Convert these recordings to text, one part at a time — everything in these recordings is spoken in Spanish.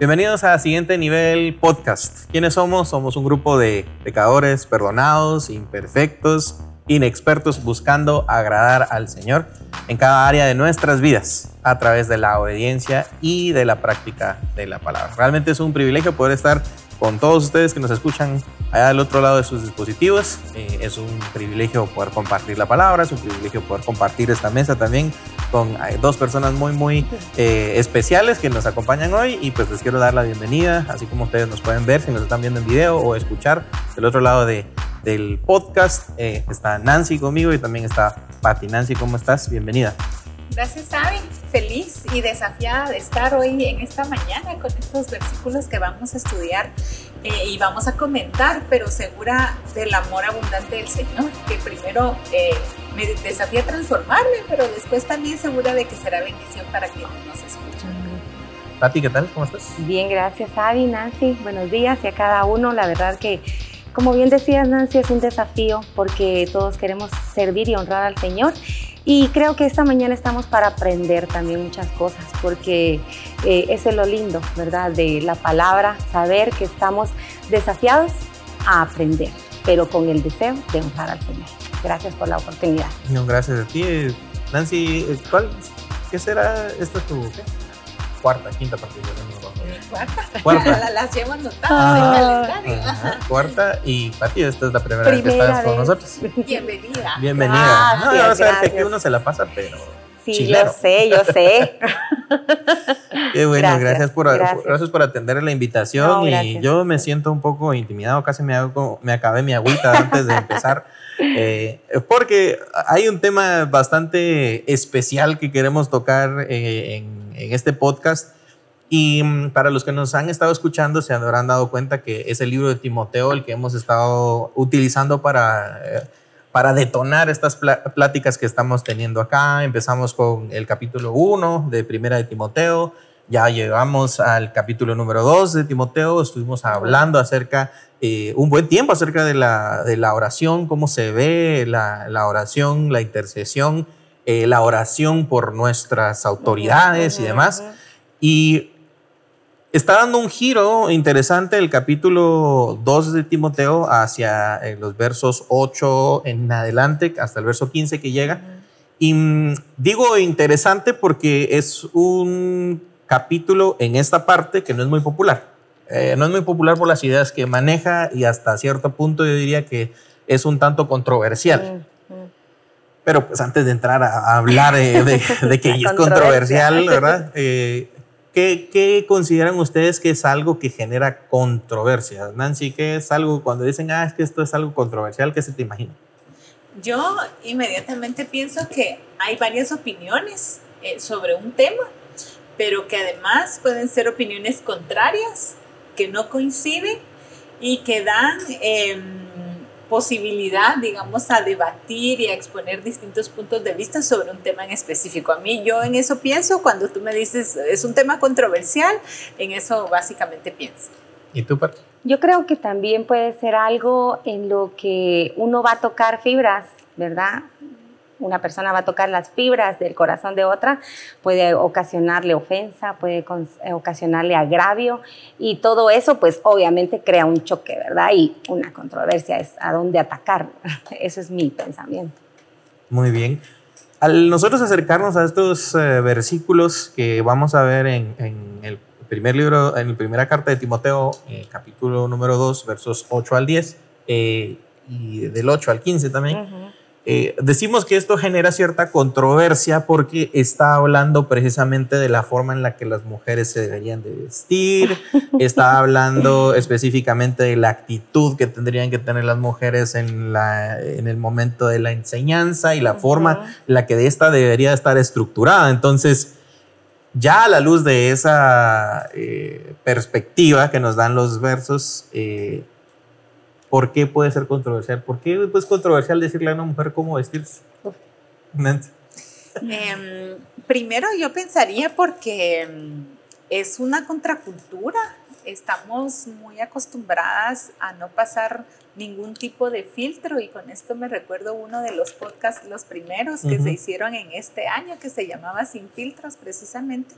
Bienvenidos a Siguiente Nivel Podcast. ¿Quiénes somos? Somos un grupo de pecadores, perdonados, imperfectos, inexpertos, buscando agradar al Señor en cada área de nuestras vidas a través de la obediencia y de la práctica de la palabra. Realmente es un privilegio poder estar con todos ustedes que nos escuchan allá del otro lado de sus dispositivos. Eh, es un privilegio poder compartir la palabra, es un privilegio poder compartir esta mesa también con eh, dos personas muy, muy eh, especiales que nos acompañan hoy y pues les quiero dar la bienvenida, así como ustedes nos pueden ver si nos están viendo en video o escuchar del otro lado de, del podcast. está Nancy conmigo y también está Patti. Nancy, ¿cómo estás? Bienvenida. Gracias, Avi. Feliz y desafiada de estar hoy en esta mañana con estos versículos que vamos a estudiar eh, y vamos a comentar, pero segura del amor abundante del Señor, que primero eh, me desafía a transformarme, pero después también segura de que será bendición para quienes nos escuchan. Pati, ¿qué tal? ¿Cómo estás? Bien, gracias, Avi, Nancy. Buenos días y a cada uno. La verdad que como bien decías, Nancy, es un desafío porque todos queremos servir y honrar al Señor. Y creo que esta mañana estamos para aprender también muchas cosas, porque eh, eso es lo lindo, ¿verdad? De la palabra, saber que estamos desafiados a aprender, pero con el deseo de honrar al Señor. Gracias por la oportunidad. Gracias a ti. Nancy, ¿cuál, ¿qué será esta tu cuarta, quinta partida? Cuarta. Cuarta. las llevo anotadas en calendario. cuarta y Pati, esta es la primera, vez que estás con nosotros. Bienvenida. Bienvenida. no, a ver que uno se la pasa, pero. Sí, yo sé, yo sé. Qué bueno, gracias, por, gracias. por atender la invitación y yo me siento un poco intimidado, casi me, hago, me acabé mi agüita antes de empezar, eh, porque hay un tema bastante especial que queremos tocar eh, en, en este podcast y mm, para los que nos han estado escuchando, se habrán dado cuenta que es el libro de Timoteo el que hemos estado utilizando para, eh, para detonar estas pláticas que estamos teniendo acá. Empezamos con el capítulo 1 de Primera de Timoteo, ya llegamos al capítulo número 2 de Timoteo, estuvimos hablando acerca, eh, un buen tiempo acerca de la, de la oración, cómo se ve la, la oración, la intercesión, eh, la oración por nuestras autoridades y demás. Y Está dando un giro interesante el capítulo 2 de Timoteo hacia eh, los versos 8 en adelante, hasta el verso 15 que llega. Y mm, digo interesante porque es un capítulo en esta parte que no es muy popular. Eh, no es muy popular por las ideas que maneja y hasta cierto punto yo diría que es un tanto controversial. Pero pues antes de entrar a hablar de, que es controversial, ¿verdad? Eh, ¿Qué, consideran ustedes que es algo que genera controversia? Nancy, ¿qué es algo cuando dicen, ah, es que esto es algo controversial? ¿Qué se te imagina? Yo inmediatamente pienso que hay varias opiniones eh, sobre un tema, pero que además pueden ser opiniones contrarias, que no coinciden y que dan... Em, posibilidad, digamos, a debatir y a exponer distintos puntos de vista sobre un tema en específico. A mí yo en eso pienso, cuando tú me dices es un tema controversial, en eso básicamente pienso. ¿Y tú, Pat? Yo creo que también puede ser algo en lo que uno va a tocar fibras, ¿verdad? Una persona va a tocar las fibras del corazón de otra, puede ocasionarle ofensa, puede eh, ocasionarle agravio y todo eso pues obviamente crea un choque, ¿verdad? Y una controversia es a dónde atacar. Eso es mi pensamiento. Muy bien. Al nosotros acercarnos a estos eh, versículos que vamos a ver en, el primer libro, en la primera carta de Timoteo, eh, capítulo número 2, versos 8 al 10, y del 8 al 15 también, eh, decimos que esto genera cierta controversia porque está hablando precisamente de la forma en la que las mujeres se deberían de vestir, está hablando específicamente de la actitud que tendrían que tener las mujeres en, la, en el momento de la enseñanza y la forma en la que esta debería estar estructurada. Entonces, ya a la luz de esa eh, perspectiva que nos dan los versos, eh, ¿Por qué puede ser controversial? ¿Por qué es controversial decirle a una mujer cómo vestirse? Em, primero yo pensaría porque em, es una contracultura. Estamos muy acostumbradas a no pasar ningún tipo de filtro y con esto me recuerdo uno de los podcasts, los primeros que se hicieron en este año, que se llamaba Sin filtros precisamente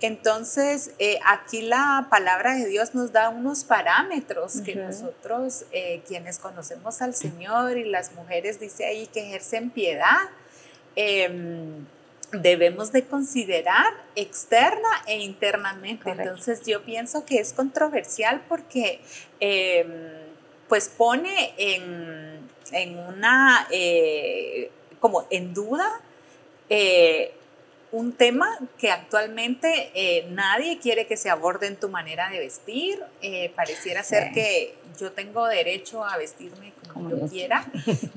Entonces, eh, aquí la palabra de Dios nos da unos parámetros que nosotros, eh, quienes conocemos al Señor y las mujeres, dice ahí que ejercen piedad, em, debemos de considerar externa e internamente. Entonces, yo pienso que es controversial porque em, pues pone en, en una, eh, como en duda, un tema que actualmente eh, nadie quiere que se aborde en tu manera de vestir. Eh, pareciera ser que yo tengo derecho a vestirme como, yo quiera.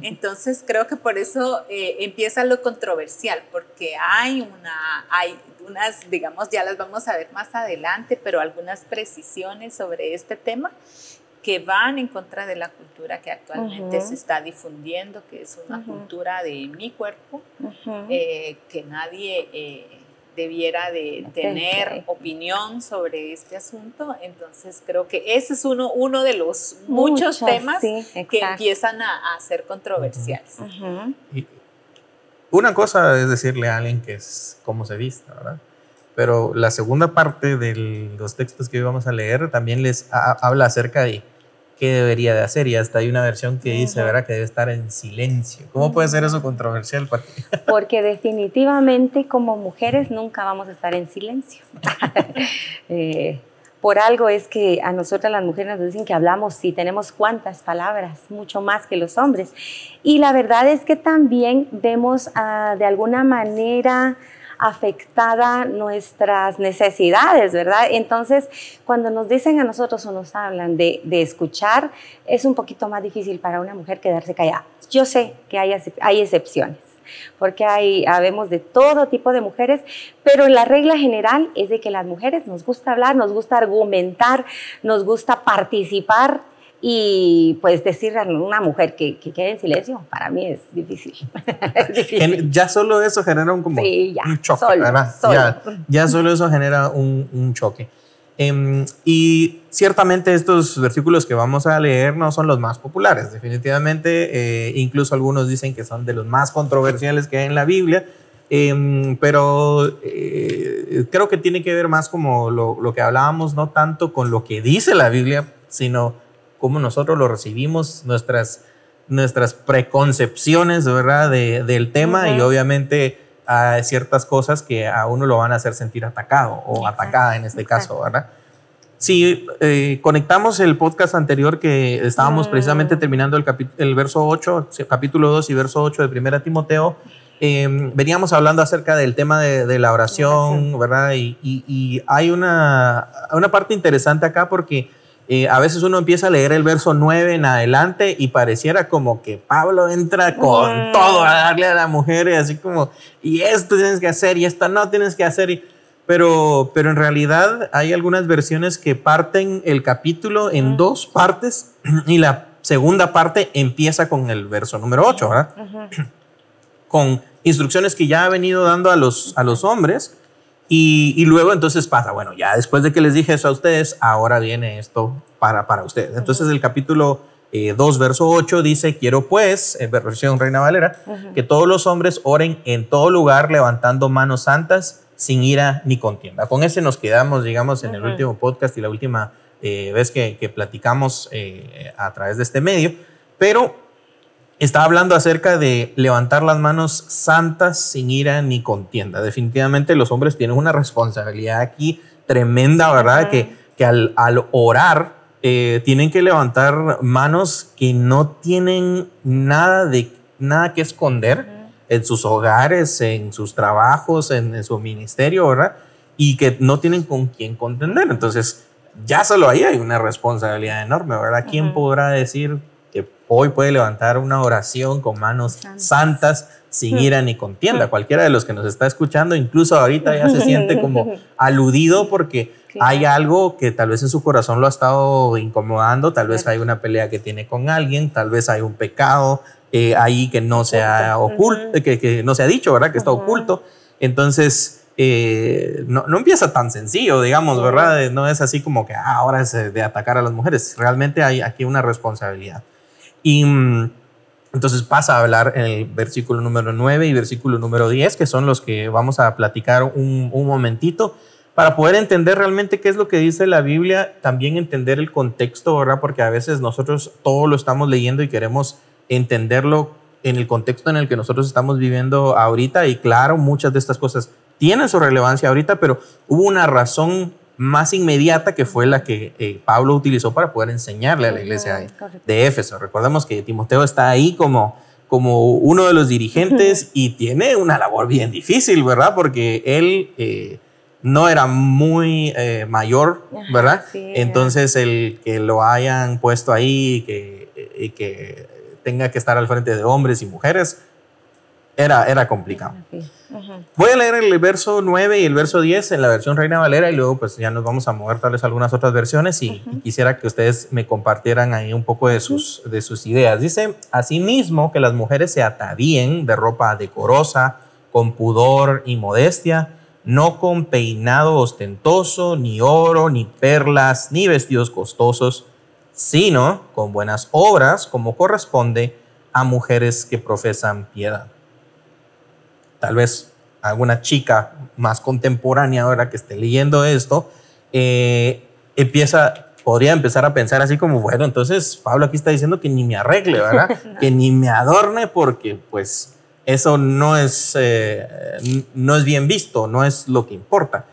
Entonces creo que por eso eh, empieza lo controversial, porque hay una, hay unas, digamos, ya las vamos a ver más adelante, pero algunas precisiones sobre este tema que van en contra de la cultura que actualmente se está difundiendo, que es una cultura de mi cuerpo, eh, que nadie eh, debiera de tener opinión sobre este asunto. Entonces creo que ese es uno, uno de los muchos, temas que empiezan a, ser controversiales. una cosa es decirle a alguien que es como se vista, ¿verdad? Pero la segunda parte de los textos que hoy vamos a leer también les habla acerca de qué debería de hacer y hasta hay una versión que dice, ¿verdad? Que debe estar en silencio. ¿Cómo puede ser eso controversial? Porque definitivamente como mujeres nunca vamos a estar en silencio. Eh, por algo es que a nosotras las mujeres nos dicen que hablamos y tenemos cuantas palabras, mucho más que los hombres. Y la verdad es que también vemos ah, de alguna manera afectada nuestras necesidades, ¿verdad? Entonces, cuando nos dicen a nosotros o nos hablan de, escuchar, es un poquito más difícil para una mujer quedarse callada. Yo sé que hay, hay excepciones porque hay, habemos de todo tipo de mujeres, pero la regla general es de que las mujeres nos gusta hablar, nos gusta argumentar, nos gusta participar y pues decirle a una mujer que, que, quede en silencio, para mí es difícil. Ya solo eso genera un, como un choque, Ya, ya, solo eso genera un, un choque. Em, y ciertamente estos versículos que vamos a leer no son los más populares, definitivamente, eh, incluso algunos dicen que son de los más controversiales que hay en la Biblia, em, pero eh, creo que tiene que ver más como lo, lo que hablábamos, no tanto con lo que dice la Biblia, sino cómo nosotros lo recibimos, nuestras, nuestras preconcepciones, ¿verdad?, de, del tema y obviamente hay ciertas cosas que a uno lo van a hacer sentir atacado o atacada en este caso, ¿verdad? Si eh, conectamos el podcast anterior que estábamos mm. precisamente terminando el, el verso 8, capítulo 2 y verso 8 de 1 Timoteo, em, veníamos hablando acerca del tema de, la oración, ¿verdad? Y, y, hay una, una parte interesante acá porque a veces uno empieza a leer el verso 9 en adelante y pareciera como que Pablo entra con todo a darle a la mujer y así como, y esto tienes que hacer y esto no tienes que hacer. pero, pero en realidad hay algunas versiones que parten el capítulo en dos partes y la segunda parte empieza con el verso número 8, ¿verdad? Con instrucciones que ya ha venido dando a los, a los hombres y, luego entonces pasa, bueno, ya después de que les dije eso a ustedes, ahora viene esto para, para ustedes. Entonces el capítulo 2, eh, verso 8 dice, quiero pues, en versión Reina Valera, que todos los hombres oren en todo lugar levantando manos santas sin ira ni contienda. Con ese nos quedamos, digamos, en el último podcast y la última eh, vez que, que platicamos eh, a través de este medio. Pero está hablando acerca de levantar las manos santas sin ira ni contienda. Definitivamente los hombres tienen una responsabilidad aquí tremenda, ¿verdad? Que, que al, al orar eh, tienen que levantar manos que no tienen nada, de, nada que esconder en sus hogares, en sus trabajos, en, su ministerio, ¿verdad? Y que no tienen con quién contender. Entonces, ya solo ahí hay una responsabilidad enorme, ¿verdad? ¿Quién podrá decir que hoy puede levantar una oración con manos santas, sin ira ni contienda. Cualquiera de los que nos está escuchando, incluso ahorita ya se siente como aludido porque hay algo que tal vez en su corazón lo ha estado incomodando, tal vez hay una pelea que tiene con alguien, tal vez hay un pecado eh, ahí que no se ha oculto, que, no se ha dicho, ¿verdad? Que está oculto. Entonces, eh, no, no, empieza tan sencillo, digamos, ¿verdad? No es así como que ah, ahora es de atacar a las mujeres. Realmente hay aquí una responsabilidad. Y mm, entonces pasa a hablar en el versículo número 9 y versículo número 10, que son los que vamos a platicar un, un momentito. para poder entender realmente qué es lo que dice la Biblia, también entender el contexto, ¿verdad? Porque a veces nosotros todo lo estamos leyendo y queremos entenderlo en el contexto en el que nosotros estamos viviendo ahorita y claro, muchas de estas cosas tienen su relevancia ahorita, pero hubo una razón más inmediata que fue la que eh, Pablo utilizó para poder enseñarle a la iglesia de, Éfeso. Recordemos que Timoteo está ahí como, como uno de los dirigentes y tiene una labor bien difícil, ¿verdad? Porque él... Eh, no era muy eh, mayor, ¿verdad? Entonces el que lo hayan puesto ahí que, y que tenga que estar al frente de hombres y mujeres, era, era complicado. Voy a leer el verso 9 y el verso 10 en la versión Reina Valera y luego pues ya nos vamos a mover tal vez algunas otras versiones y, quisiera que ustedes me compartieran ahí un poco de sus, de sus ideas. Dice, asimismo que las mujeres se atavíen de ropa decorosa, con pudor y modestia, no con peinado ostentoso, ni oro, ni perlas, ni vestidos costosos, sino con buenas obras como corresponde a mujeres que profesan piedad. Tal vez alguna chica más contemporánea ahora que esté leyendo esto, eh, empieza, podría empezar a pensar así como, bueno, entonces Pablo aquí está diciendo que ni me arregle, ¿verdad? Que ni me adorne porque pues eso no es, eh, no es bien visto, no es lo que importa.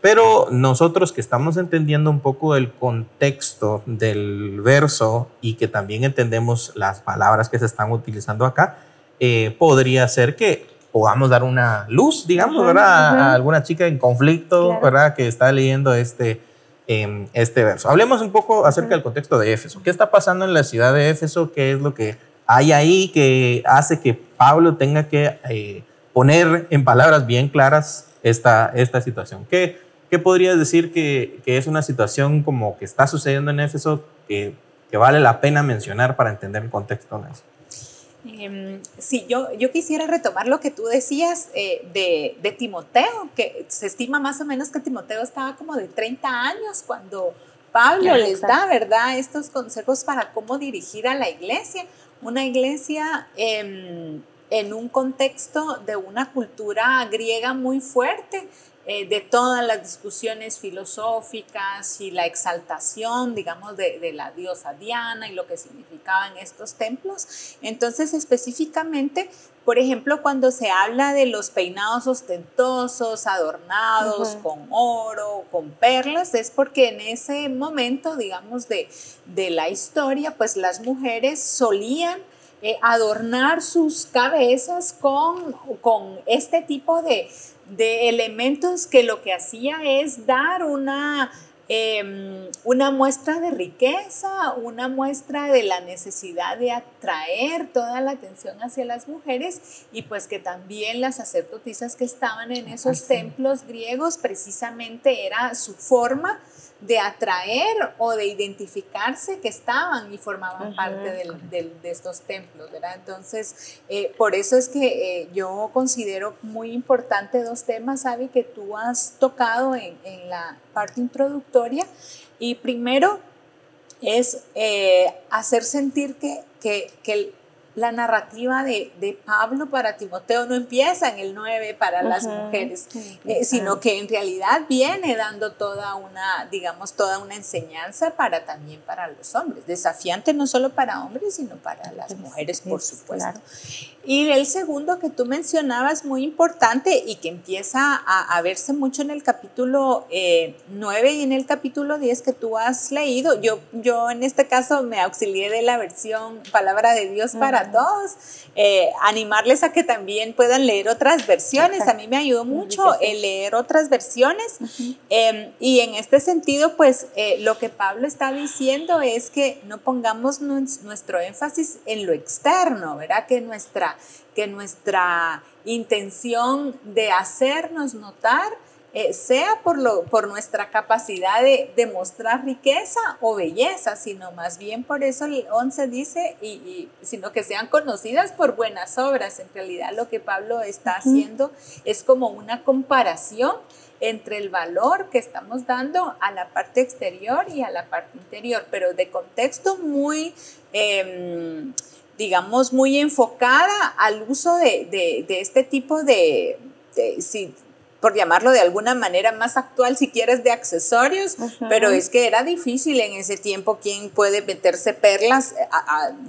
Pero nosotros que estamos entendiendo un poco el contexto del verso y que también entendemos las palabras que se están utilizando acá, eh, podría ser que podamos dar una luz, digamos, ¿verdad? A alguna chica en conflicto, ¿verdad? Que está leyendo este, em, este verso. Hablemos un poco acerca del contexto de Éfeso. ¿Qué está pasando en la ciudad de Éfeso? ¿Qué es lo que hay ahí que hace que Pablo tenga que eh, poner en palabras bien claras esta, esta situación. ¿Qué, qué podrías decir que, que, es una situación como que está sucediendo en Éfeso que, que vale la pena mencionar para entender el contexto de Em, sí, yo, yo quisiera retomar lo que tú decías eh, de, de, Timoteo, que se estima más o menos que Timoteo estaba como de 30 años cuando Pablo les da, ¿verdad?, estos consejos para cómo dirigir a la iglesia una iglesia em, en un contexto de una cultura griega muy fuerte, eh, de todas las discusiones filosóficas y la exaltación, digamos, de, la diosa Diana y lo que significaban estos templos. Entonces, específicamente, por ejemplo, cuando se habla de los peinados ostentosos, adornados con oro, con perlas, es porque en ese momento, digamos, de, de la historia, pues las mujeres solían eh, adornar sus cabezas con, con este tipo de, de elementos que lo que hacía es dar una, em, una muestra de riqueza, una muestra de la necesidad de atraer toda la atención hacia las mujeres y pues que también las sacerdotisas que estaban en esos templos griegos precisamente era su forma de atraer o de identificarse que estaban y formaban parte de estos templos, ¿verdad? Entonces, eh, por eso es que eh, yo considero muy importante dos temas, Avi, que tú has tocado en, la parte introductoria. Y primero es eh, hacer sentir que, que, que la narrativa de, de, Pablo para Timoteo no empieza en el 9 para las mujeres, eh, sino que en realidad viene dando toda una, digamos, toda una enseñanza para también para los hombres, desafiante no solo para hombres, sino para las mujeres, por supuesto. Y el segundo que tú mencionabas, muy importante y que empieza a, verse mucho en el capítulo 9 eh, y en el capítulo 10 que tú has leído, yo, yo en este caso me auxilié de la versión Palabra de Dios para eh, animarles a que también puedan leer otras versiones. A mí me ayudó mucho el leer otras versiones em, y en este sentido, pues eh, lo que Pablo está diciendo es que no pongamos nuestro énfasis en lo externo, ¿verdad? Que nuestra, que nuestra intención de hacernos notar eh, sea por, lo, por nuestra capacidad de demostrar riqueza o belleza, sino más bien por eso el 11 dice, y, sino que sean conocidas por buenas obras. En realidad lo que Pablo está haciendo es como una comparación entre el valor que estamos dando a la parte exterior y a la parte interior, pero de contexto muy... Em, digamos, muy enfocada al uso de, de, este tipo de, por llamarlo de alguna manera más actual, si quieres, de accesorios, pero es que era difícil en ese tiempo quién puede meterse perlas, eh,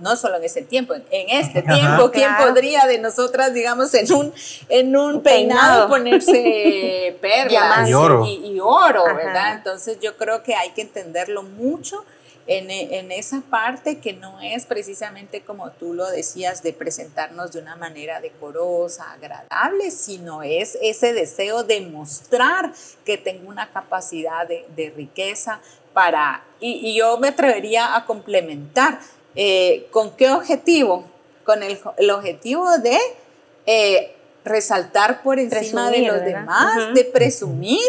no solo en ese tiempo, en este tiempo, quién podría de nosotras, digamos, en un, en un peinado, ponerse perlas y oro, y oro ¿verdad? Entonces yo creo que hay que entenderlo mucho en, esa parte que no es precisamente como tú lo decías de presentarnos de una manera decorosa, agradable, sino es ese deseo de mostrar que tengo una capacidad de, riqueza para, y, yo me atrevería a complementar, eh, ¿con qué objetivo? Con el, objetivo de eh, resaltar por encima de los demás, de presumir,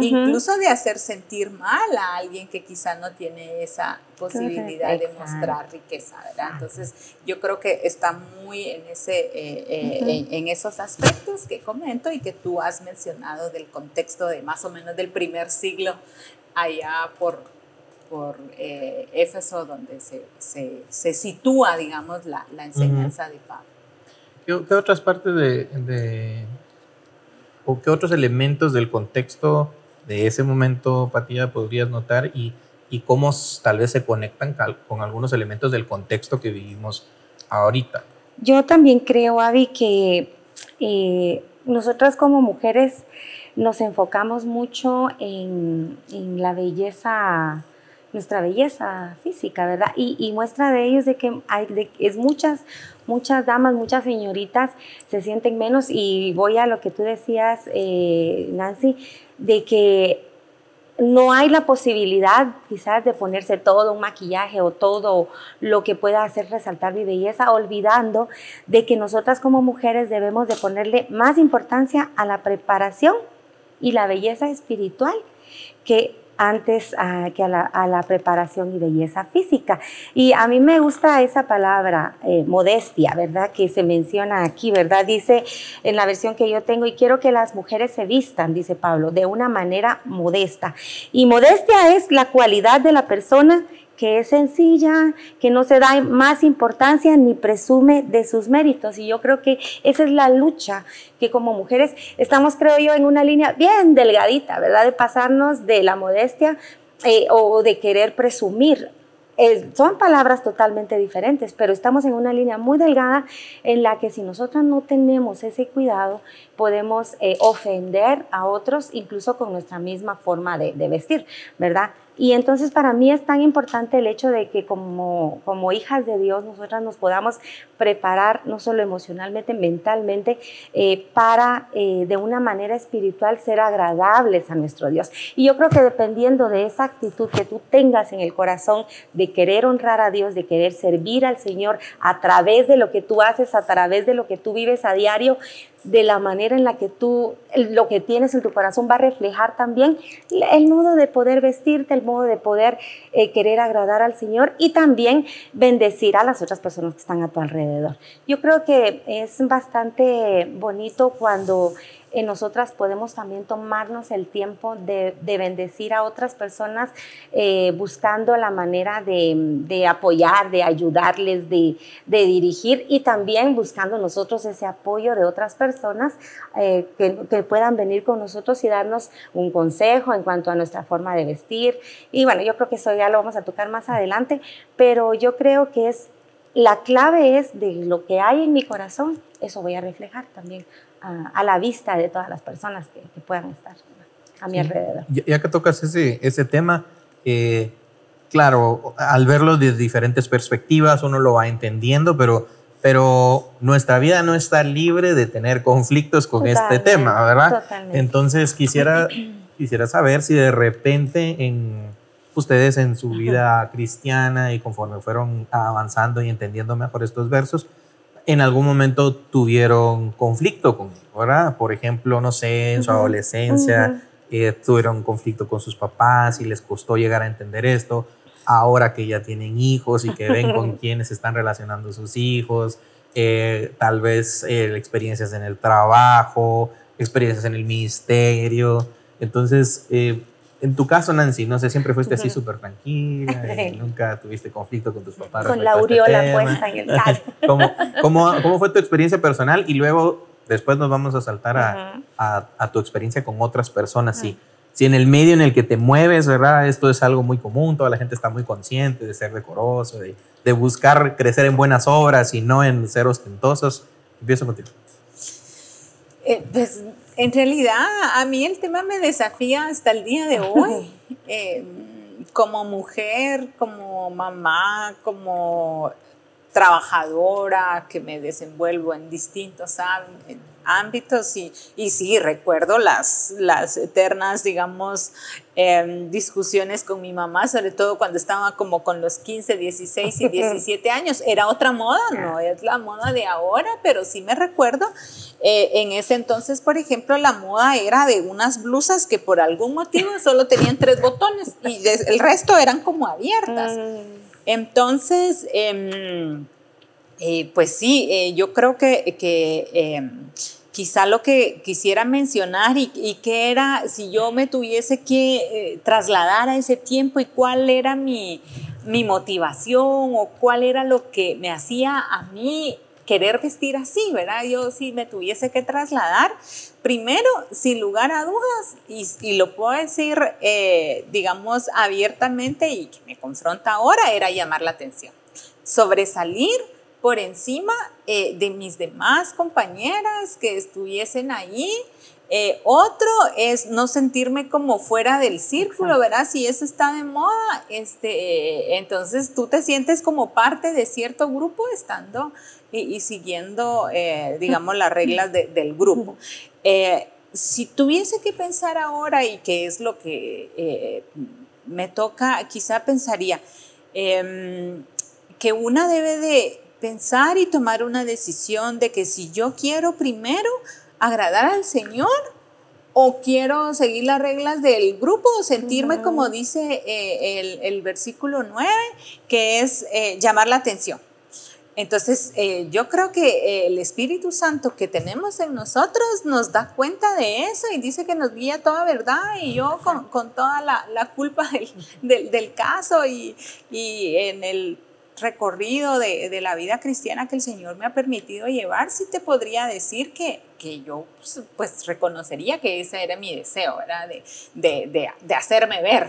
incluso de hacer sentir mal a alguien que quizá no tiene esa posibilidad de mostrar riqueza, ¿verdad? Entonces, yo creo que está muy en, ese, eh, eh, en, esos aspectos que comento y que tú has mencionado del contexto de más o menos del primer siglo allá por, por eh, Éfeso, donde se, se, sitúa, digamos, la, la enseñanza de Pablo. ¿Qué, otras partes de, o qué otros elementos del contexto de ese momento, Patilla, podrías notar y, cómo tal vez se conectan con algunos elementos del contexto que vivimos ahorita? Yo también creo, Avi, que eh, nosotras como mujeres nos enfocamos mucho en la belleza nuestra belleza física, ¿verdad? Y, muestra de ellos de que hay, es muchas, muchas damas, muchas señoritas se sienten menos y voy a lo que tú decías, eh, Nancy, de que no hay la posibilidad quizás de ponerse todo un maquillaje o todo lo que pueda hacer resaltar mi belleza, olvidando de que nosotras como mujeres debemos de ponerle más importancia a la preparación y la belleza espiritual que antes ah, que a la, preparación y belleza física. Y a mí me gusta esa palabra, eh, modestia, ¿verdad? Que se menciona aquí, ¿verdad? Dice en la versión que yo tengo, y quiero que las mujeres se vistan, dice Pablo, de una manera modesta. Y modestia es la cualidad de la persona que es sencilla, que no se da más importancia ni presume de sus méritos. Y yo creo que esa es la lucha que como mujeres estamos, creo yo, en una línea bien delgadita, ¿verdad? De pasarnos de la modestia eh, o de querer presumir son palabras totalmente diferentes, pero estamos en una línea muy delgada en la que si nosotras no tenemos ese cuidado, podemos eh, ofender a otros incluso con nuestra misma forma de vestir, ¿verdad? Y entonces para mí es tan importante el hecho de que como, como hijas de Dios nosotras nos podamos preparar no solo emocionalmente, mentalmente, eh, para eh, de una manera espiritual ser agradables a nuestro Dios. Y yo creo que dependiendo de esa actitud que tú tengas en el corazón de querer honrar a Dios, de querer servir al Señor a través de lo que tú haces, a través de lo que tú vives a diario, de la manera en la que tú, lo que tienes en tu corazón va a reflejar también el modo de poder vestirte, el modo de poder eh, querer agradar al Señor y también bendecir a las otras personas que están a tu alrededor. Yo creo que es bastante bonito cuando en nosotras podemos también tomarnos el tiempo de, bendecir a otras personas eh, buscando la manera de, apoyar, de ayudarles, de, dirigir y también buscando nosotros ese apoyo de otras personas eh, que, que, puedan venir con nosotros y darnos un consejo en cuanto a nuestra forma de vestir. Y bueno, yo creo que eso ya lo vamos a tocar más adelante, pero yo creo que es la clave es de lo que hay en mi corazón, eso voy a reflejar también a, la vista de todas las personas que, puedan estar a mi alrededor. Ya, que tocas ese, ese tema, eh, claro, al verlo de diferentes perspectivas uno lo va entendiendo, pero, pero nuestra vida no está libre de tener conflictos con este tema, ¿verdad? Totalmente. Entonces quisiera, quisiera saber si de repente en ustedes en su vida cristiana y conforme fueron avanzando y entendiendo mejor estos versos, en algún momento tuvieron conflicto con ¿verdad? Por ejemplo, no sé, en su adolescencia eh, tuvieron conflicto con sus papás y les costó llegar a entender esto. Ahora que ya tienen hijos y que ven con quiénes están relacionando sus hijos, eh, tal vez eh, experiencias en el trabajo, experiencias en el ministerio. Entonces, en tu caso, Nancy, no sé, siempre fuiste así súper tranquila, nunca tuviste conflicto con tus papás. Con la este aureola puesta en el caso. ¿Cómo, cómo, cómo, fue tu experiencia personal? Y luego, Después nos vamos a saltar a, a, tu experiencia con otras personas, sí. Si en el medio en el que te mueves, ¿verdad? Esto es algo muy común, toda la gente está muy consciente de ser decoroso, de, de buscar crecer en buenas obras y no en ser ostentosos. Empiezo contigo. Eh, pues en realidad a mí el tema me desafía hasta el día de hoy. Eh, como mujer, como mamá, como trabajadora, que me desenvuelvo en distintos ámbitos y, y sí, recuerdo las, las eternas, digamos, em, discusiones con mi mamá, sobre todo cuando estaba como con los 15, 16 y 17 años. Era otra moda, no es la moda de ahora, pero sí me recuerdo. Eh, en ese entonces, por ejemplo, la moda era de unas blusas que por algún motivo solo tenían tres botones y el resto eran como abiertas. Mm. Entonces, em, eh, pues sí, eh, yo creo que, que em, quizá lo que quisiera mencionar y, que era si yo me tuviese que eh, trasladar a ese tiempo y cuál era mi, mi, motivación o cuál era lo que me hacía a mí querer vestir así, ¿verdad? Yo si me tuviese que trasladar, primero, sin lugar a dudas, y, lo puedo decir, eh, digamos, abiertamente y que me confronta ahora, era llamar la atención, sobresalir por encima eh, de mis demás compañeras que estuviesen ahí. Eh, otro es no sentirme como fuera del círculo, ¿verdad? Si eso está de moda, este, entonces tú te sientes como parte de cierto grupo estando y, siguiendo, eh, digamos, las reglas del grupo. si tuviese que pensar ahora y qué es lo que me toca, quizá pensaría em, que una debe de pensar y tomar una decisión de que si yo quiero primero agradar al Señor o quiero seguir las reglas del grupo o sentirme como dice eh, el, versículo 9, que es eh, llamar la atención. Entonces, eh, yo creo que el Espíritu Santo que tenemos en nosotros nos da cuenta de eso y dice que nos guía toda verdad y yo con, toda la, culpa del, del, caso y, y en el recorrido de, la vida cristiana que el Señor me ha permitido llevar, sí te podría decir que, que yo pues, pues reconocería que ese era mi deseo, ¿verdad? De, de, hacerme ver.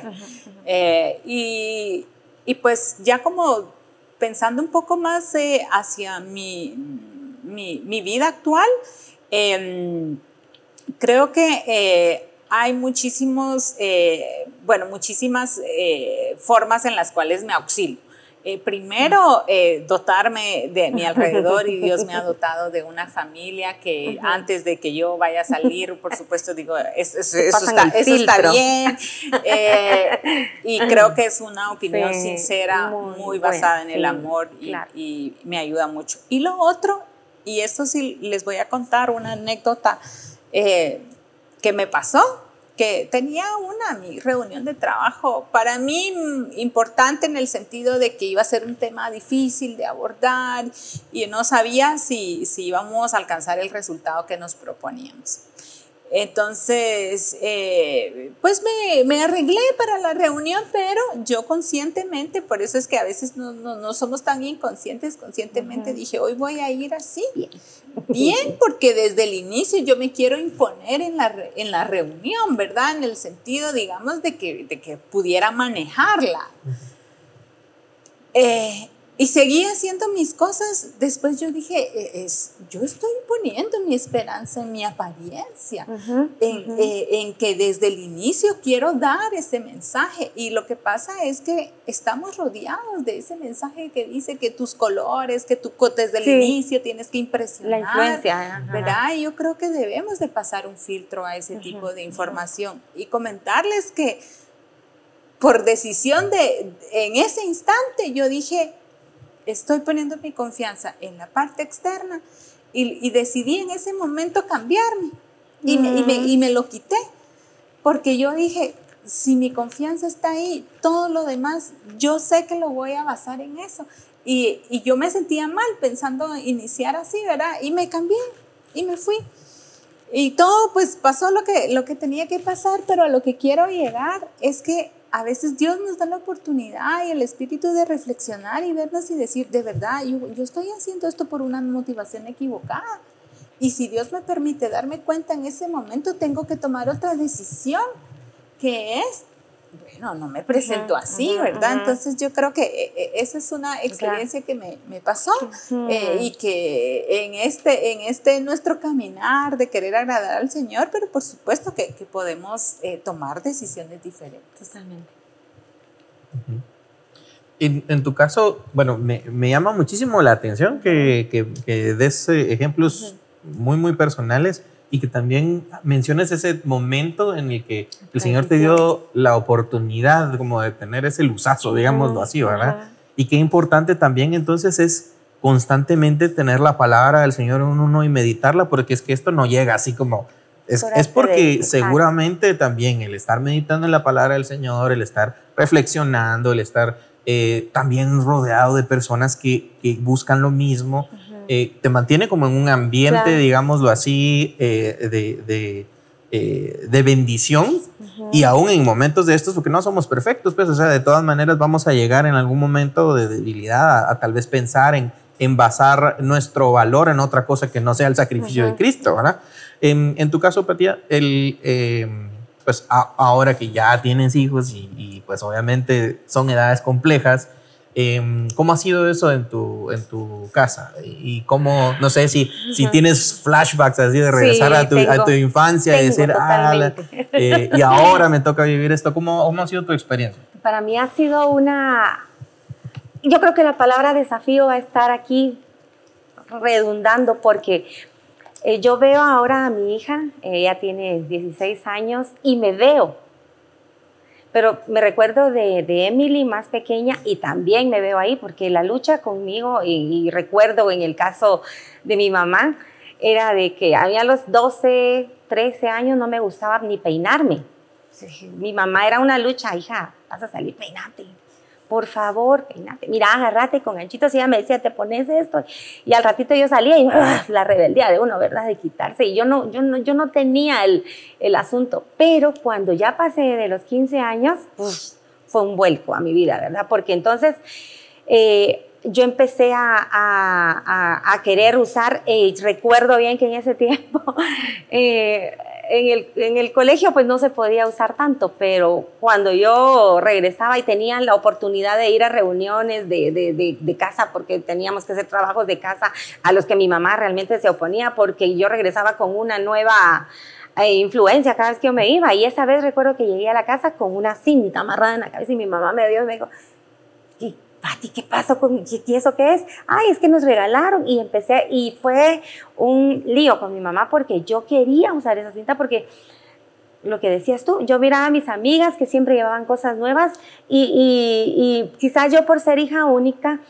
Eh, y, y, pues ya como pensando un poco más eh, hacia mi, mi, mi, vida actual, em, creo que eh, hay muchísimos, bueno, muchísimas formas en las cuales me auxilio. Eh, primero, eh, dotarme de mi alrededor y Dios me ha dotado de una familia que antes de que yo vaya a salir, por supuesto, digo, eso, está, bien. Eh, y creo que es una opinión sincera, muy, basada en el amor y, y, me ayuda mucho. Y lo otro, y esto sí les voy a contar una anécdota que me pasó que tenía una mi reunión de trabajo para mí mm, importante en el sentido de que iba a ser un tema difícil de abordar y no sabía si, si íbamos a alcanzar el resultado que nos proponíamos. Entonces, eh, pues me, me, arreglé para la reunión, pero yo conscientemente, por eso es que a veces no, no, no somos tan inconscientes, conscientemente dije, hoy voy a ir así. Bien. Bien, porque desde el inicio yo me quiero imponer en la, en la reunión, ¿verdad? En el sentido, digamos, de que, de que pudiera manejarla. Eh, y seguí haciendo mis cosas. Después yo dije, e, es, yo estoy poniendo mi esperanza en mi apariencia, en, eh, en, que desde el inicio quiero dar ese mensaje. Y lo que pasa es que estamos rodeados de ese mensaje que dice que tus colores, que tú desde el inicio tienes que impresionar. La influencia. ¿Verdad? Y yo creo que debemos de pasar un filtro a ese tipo de información y comentarles que por decisión de, en ese instante yo dije, estoy poniendo mi confianza en la parte externa y, decidí en ese momento cambiarme y, me, lo quité, porque yo dije, si mi confianza está ahí, todo lo demás, yo sé que lo voy a basar en eso. Y, y, yo me sentía mal pensando iniciar así, ¿verdad? Y me cambié y me fui. Y todo pues pasó lo que, lo que tenía que pasar, pero a lo que quiero llegar es que a veces Dios nos da la oportunidad y el espíritu de reflexionar y vernos y decir, de verdad, yo, yo estoy haciendo esto por una motivación equivocada. Y si Dios me permite darme cuenta en ese momento, tengo que tomar otra decisión, que es bueno, no me presento así, ¿verdad? Entonces yo creo que eh, eh, esa es una experiencia que me, me pasó eh, y que en este, en este nuestro caminar de querer agradar al Señor, pero por supuesto que, que podemos tomar decisiones diferentes. Totalmente. En, tu caso, bueno, me, me, llama muchísimo la atención que, que, que des ejemplos muy, muy personales y que también menciones ese momento en el que el Señor te dio la oportunidad como de tener ese luzazo, digámoslo así, ¿verdad? Y qué importante también entonces es constantemente tener la palabra del Señor en uno y meditarla, porque es que esto no llega así como... Es, es porque seguramente también el estar meditando en la palabra del Señor, el estar reflexionando, el estar eh, también rodeado de personas que, que buscan lo mismo, eh, te mantiene como en un ambiente, digámoslo así, eh, de, eh, de, bendición. Y aún en momentos de estos, porque no somos perfectos, pues, o sea, de todas maneras vamos a llegar en algún momento de debilidad a, tal vez pensar en, en, basar nuestro valor en otra cosa que no sea el sacrificio de Cristo, ¿verdad? En, tu caso, Patia, el, pues ahora que ya tienes hijos y, y, pues obviamente son edades complejas, Em, ¿Cómo ha sido eso en tu, en tu casa? Y cómo, no sé si, si tienes flashbacks así de regresar a, tu, a, tu, infancia y decir, ah, eh, y ahora me toca vivir esto. ¿Cómo, ¿Cómo ha sido tu experiencia? Para mí ha sido una, yo creo que la palabra desafío va a estar aquí redundando porque eh, yo veo ahora a mi hija, ella tiene 16 años y me veo pero me recuerdo de, de, Emily más pequeña y también me veo ahí porque la lucha conmigo y, recuerdo en el caso de mi mamá era de que había los 12, 13 años no me gustaba ni peinarme. Mi mamá era una lucha, hija, vas a salir, peinate por favor, peinate, mira, agarrate con ganchitos. Y ella me decía, te pones esto. Y al ratito yo salía y ¡ah! la rebeldía de uno, ¿verdad? De quitarse. Y yo no, yo no, yo no tenía el, el asunto. Pero cuando ya pasé de los 15 años, fue un vuelco a mi vida, ¿verdad? Porque entonces eh, yo empecé a, a, a, querer usar, eh, recuerdo bien que en ese tiempo eh, en el, en el, colegio pues no se podía usar tanto, pero cuando yo regresaba y tenía la oportunidad de ir a reuniones de, de, de, casa, porque teníamos que hacer trabajos de casa a los que mi mamá realmente se oponía, porque yo regresaba con una nueva eh, influencia cada vez que yo me iba. Y esa vez recuerdo que llegué a la casa con una cinta amarrada en la cabeza y mi mamá me dio y me dijo, Pati, ¿qué pasó con ¿Y eso qué es? Ay, es que nos regalaron y empecé y fue un lío con mi mamá porque yo quería usar esa cinta porque lo que decías tú, yo miraba a mis amigas que siempre llevaban cosas nuevas y quizás yo por ser hija única,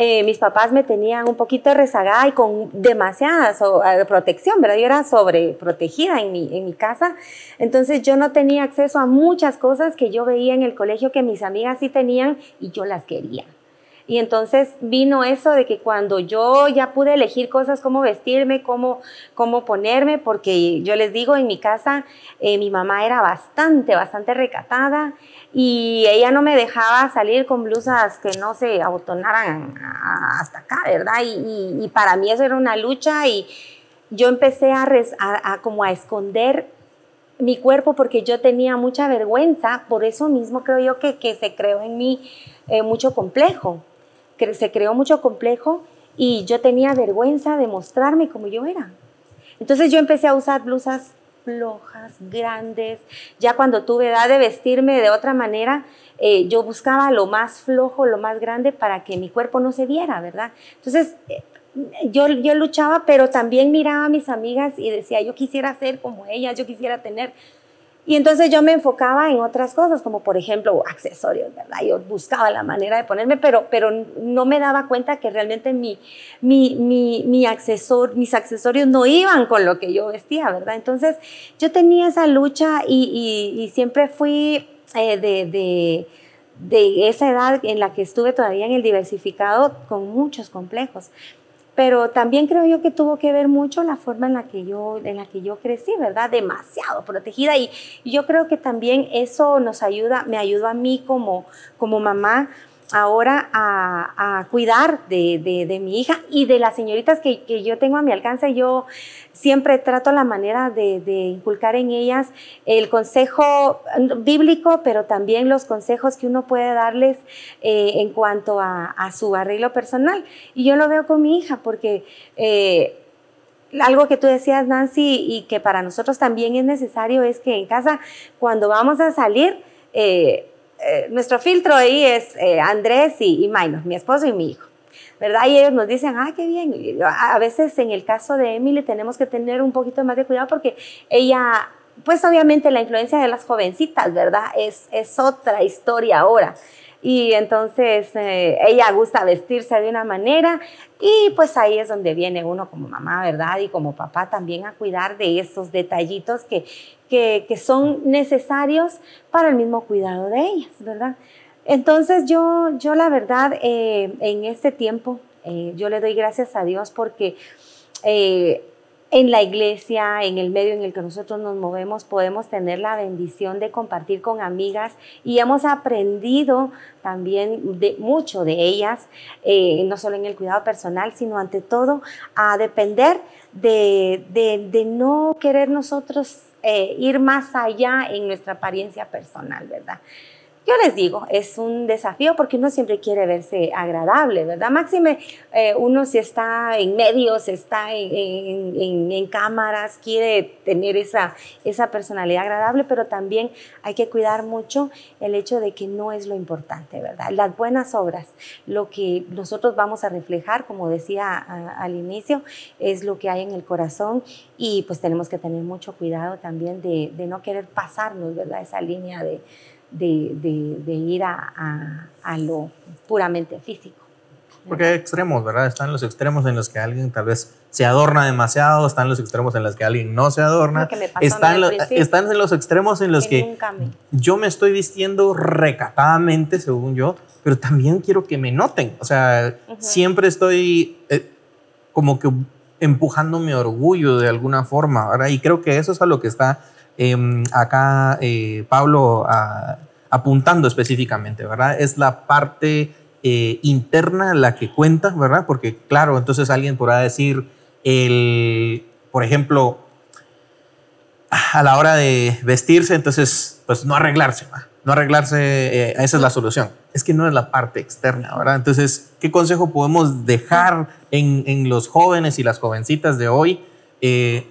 eh, mis papás me tenían un poquito rezagada y con demasiada eh, protección, ¿verdad? Yo era sobreprotegida en mi, en mi casa, entonces yo no tenía acceso a muchas cosas que yo veía en el colegio que mis amigas sí tenían y yo las quería. Y entonces vino eso de que cuando yo ya pude elegir cosas, cómo vestirme, cómo, cómo ponerme, porque yo les digo, en mi casa eh, mi mamá era bastante, bastante recatada y ella no me dejaba salir con blusas que no se abotonaran hasta acá, ¿verdad? Y, para mí eso era una lucha y yo empecé a, a, como a esconder mi cuerpo porque yo tenía mucha vergüenza, por eso mismo creo yo que, que se creó en mí eh, mucho complejo se creó mucho complejo y yo tenía vergüenza de mostrarme como yo era. Entonces yo empecé a usar blusas flojas, grandes. Ya cuando tuve edad de vestirme de otra manera, eh, yo buscaba lo más flojo, lo más grande para que mi cuerpo no se viera, ¿verdad? Entonces eh, yo, yo luchaba, pero también miraba a mis amigas y decía, yo quisiera ser como ellas, yo quisiera tener y entonces yo me enfocaba en otras cosas, como por ejemplo accesorios, ¿verdad? Yo buscaba la manera de ponerme, pero, pero no me daba cuenta que realmente mi, mi, mi, mi accesor, mis accesorios no iban con lo que yo vestía, ¿verdad? Entonces yo tenía esa lucha y, siempre fui eh, de, de esa edad en la que estuve todavía en el diversificado con muchos complejos pero también creo yo que tuvo que ver mucho la forma en la que yo, en la que yo crecí, ¿verdad? Demasiado protegida y, yo creo que también eso nos ayuda, me ayudó a mí como, como mamá ahora a, cuidar de, mi hija y de las señoritas que, yo tengo a mi alcance. Yo siempre trato la manera de, inculcar en ellas el consejo bíblico, pero también los consejos que uno puede darles eh, en cuanto a, su arreglo personal. Y yo lo veo con mi hija porque... Eh, algo que tú decías, Nancy, y que para nosotros también es necesario, es que en casa, cuando vamos a salir, eh, nuestro filtro ahí es Andrés y, y mi esposo y mi hijo. ¿verdad? Y ellos nos dicen, ah, qué bien. A veces en el caso de Emily tenemos que tener un poquito más de cuidado porque ella, pues obviamente la influencia de las jovencitas, ¿verdad? Es, es otra historia ahora. Y entonces eh, ella gusta vestirse de una manera y pues ahí es donde viene uno como mamá, ¿verdad? Y como papá también a cuidar de esos detallitos que, que, son necesarios para el mismo cuidado de ellas, ¿verdad? Entonces yo, yo la verdad, eh, en este tiempo, eh, yo le doy gracias a Dios porque eh, en la iglesia, en el medio en el que nosotros nos movemos, podemos tener la bendición de compartir con amigas y hemos aprendido también de, mucho de ellas, no solo en el cuidado personal, sino ante todo a depender de, de no querer nosotros ir más allá en nuestra apariencia personal, ¿verdad? Yo les digo, es un desafío porque uno siempre quiere verse agradable, ¿verdad? Máxime, eh, uno si está en medios, está en, cámaras, quiere tener esa, esa personalidad agradable, pero también hay que cuidar mucho el hecho de que no es lo importante, ¿verdad? Las buenas obras, lo que nosotros vamos a reflejar, como decía al inicio, es lo que hay en el corazón y pues tenemos que tener mucho cuidado también de, de no querer pasarnos, ¿verdad? Esa línea de de, ir a, lo puramente físico. Porque hay extremos, ¿verdad? Están los extremos en los que alguien tal vez se adorna demasiado, están los extremos en los que alguien no se adorna, están, están en los extremos en los que yo me estoy vistiendo recatadamente, según yo, pero también quiero que me noten. O sea, siempre estoy eh, como que empujando mi orgullo de alguna forma, ¿verdad? Y creo que eso es a lo que está Em, acá eh, Pablo apuntando específicamente, ¿verdad? Es la parte eh, interna la que cuenta, ¿verdad? Porque claro, entonces alguien podrá decir, el, por ejemplo, a la hora de vestirse, entonces, pues no arreglarse, no arreglarse, eh, esa es la solución. Es que no es la parte externa, ¿verdad? Entonces, ¿qué consejo podemos dejar en los jóvenes y las jovencitas de hoy?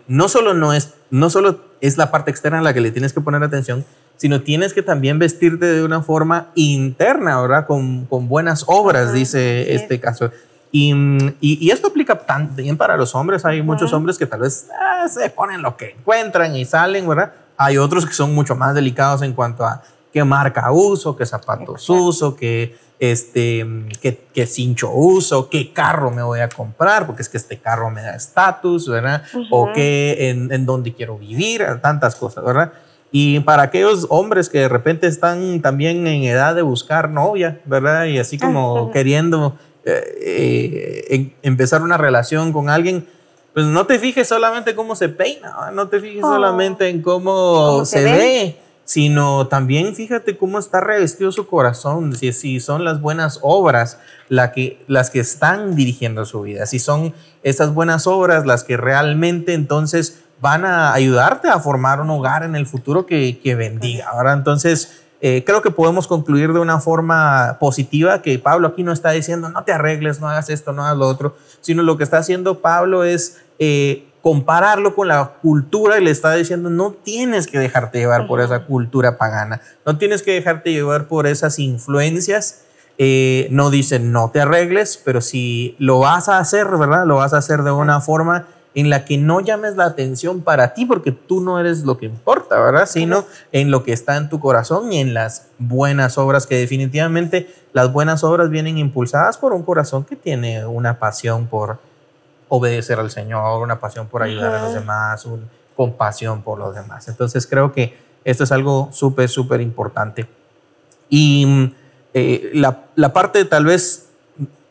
No solo no es, no solo es la parte externa a la que le tienes que poner atención, sino tienes que también vestirte de una forma interna, ¿verdad? Con, con buenas obras, dice este caso. Y, y, esto aplica también para los hombres. Hay muchos hombres que tal vez ah, se ponen lo que encuentran y salen, ¿verdad? Hay otros que son mucho más delicados en cuanto a qué marca uso, qué zapatos uso, qué, este, qué, qué, cincho uso, qué carro me voy a comprar, porque es que este carro me da estatus, ¿verdad? O qué, en, en dónde quiero vivir, tantas cosas, ¿verdad? Y para aquellos hombres que de repente están también en edad de buscar novia, ¿verdad? Y así como queriendo eh, eh, empezar una relación con alguien, pues no te fijes solamente cómo se peina, no te fijes oh. solamente en cómo, se, ve sino también fíjate cómo está revestido su corazón, si, si son las buenas obras la que, las que están dirigiendo su vida, si son esas buenas obras las que realmente entonces van a ayudarte a formar un hogar en el futuro que, que bendiga. Ahora, entonces, eh, creo que podemos concluir de una forma positiva que Pablo aquí no está diciendo no te arregles, no hagas esto, no hagas lo otro, sino lo que está haciendo Pablo es eh, compararlo con la cultura y le está diciendo, no tienes que dejarte llevar por esa cultura pagana, no tienes que dejarte llevar por esas influencias. Eh, no dice no te arregles, pero si lo vas a hacer, ¿verdad? Lo vas a hacer de una forma en la que no llames la atención para ti, porque tú no eres lo que importa, ¿verdad? Sino en lo que está en tu corazón y en las buenas obras, que definitivamente las buenas obras vienen impulsadas por un corazón que tiene una pasión por, obedecer al Señor, una pasión por ayudar a los demás, una compasión por los demás. Entonces creo que esto es algo súper, súper importante. Y eh, la, la, parte tal vez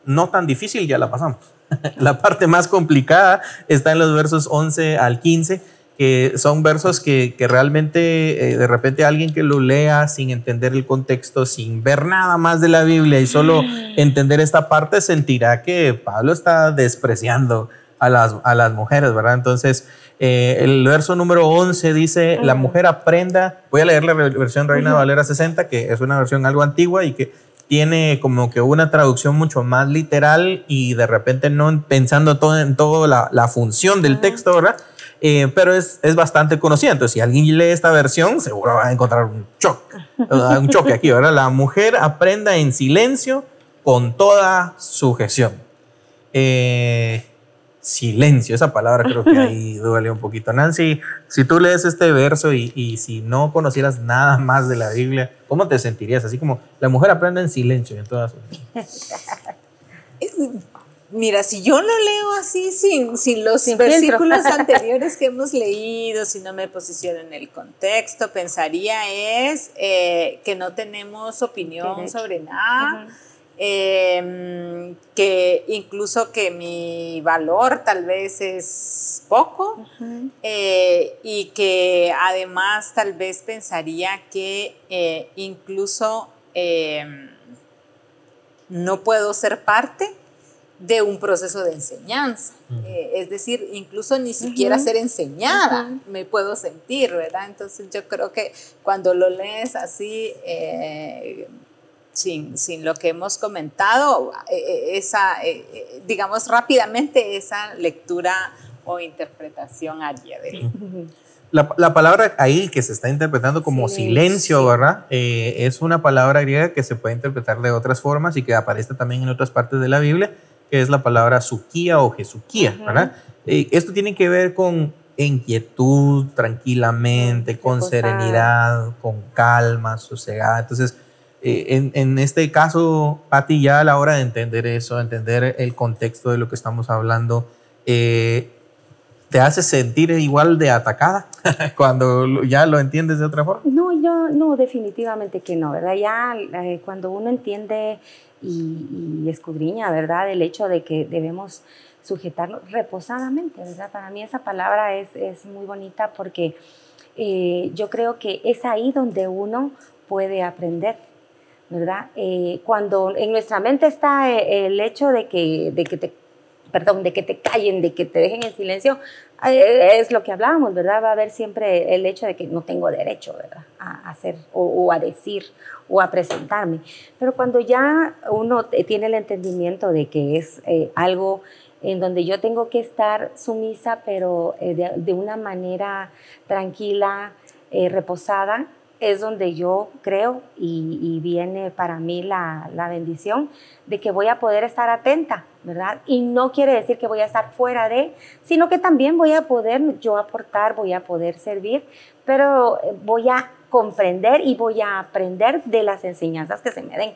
no tan difícil ya la pasamos. la parte más complicada está en los versos 11 al 15, que son versos que, que realmente eh, de repente alguien que lo lea sin entender el contexto, sin ver nada más de la Biblia y solo entender esta parte, sentirá que Pablo está despreciando a las, a las mujeres, ¿verdad? Entonces, eh, el verso número 11 dice, la mujer aprenda, voy a leer la versión Reina Valera 60, que es una versión algo antigua y que tiene como que una traducción mucho más literal y de repente no pensando todo en toda la, la, función del texto, ¿verdad? Eh, pero es, es, bastante conocida. Entonces, si alguien lee esta versión, seguro va a encontrar un choque, un choque aquí, ¿verdad? La mujer aprenda en silencio con toda sujeción. Eh, silencio, esa palabra creo que ahí duele un poquito. Nancy, si tú lees este verso y, y, si no conocieras nada más de la Biblia, ¿cómo te sentirías? Así como la mujer aprende en silencio en toda sujeción. Mira, si yo lo leo así, sin, sin los versículos anteriores que hemos leído, si no me posiciono en el contexto, pensaría es eh, que no tenemos opinión sobre nada, em, que incluso que mi valor tal vez es poco eh, y que además tal vez pensaría que eh, incluso em, no puedo ser parte de un proceso de enseñanza. Eh, es decir, incluso ni siquiera ser enseñada me puedo sentir, ¿verdad? Entonces yo creo que cuando lo lees así, eh, sin, sin, lo que hemos comentado, eh, esa, digamos rápidamente, esa lectura o interpretación de la, la, palabra ahí que se está interpretando como silencio, ¿verdad? es una palabra griega que se puede interpretar de otras formas y que aparece también en otras partes de la Biblia que es la palabra suquía o jesuquía, ¿verdad? Eh, esto tiene que ver con inquietud, tranquilamente, con serenidad, con calma, sosegada. Entonces, eh, en, en, este caso, Pati, ya a la hora de entender eso, entender el contexto de lo que estamos hablando, eh, ¿te hace sentir igual de atacada cuando ya lo entiendes de otra forma? No, yo no, definitivamente que no, ¿verdad? Ya cuando uno entiende y, escudriña, ¿verdad? El hecho de que debemos sujetarlo reposadamente, ¿verdad? Para mí esa palabra es, es muy bonita porque eh, yo creo que es ahí donde uno puede aprender, ¿verdad? Eh, cuando en nuestra mente está eh, el hecho de que, de que te perdón, de que te callen, de que te dejen en silencio, es lo que hablábamos, ¿verdad? Va a haber siempre el hecho de que no tengo derecho, ¿verdad? A hacer o, a decir o a presentarme. Pero cuando ya uno tiene el entendimiento de que es eh, algo en donde yo tengo que estar sumisa, pero eh, de, una manera tranquila, eh, reposada, es donde yo creo y, viene para mí la, la, bendición de que voy a poder estar atenta, ¿verdad? Y no quiere decir que voy a estar fuera de, sino que también voy a poder yo aportar, voy a poder servir, pero voy a comprender y voy a aprender de las enseñanzas que se me den.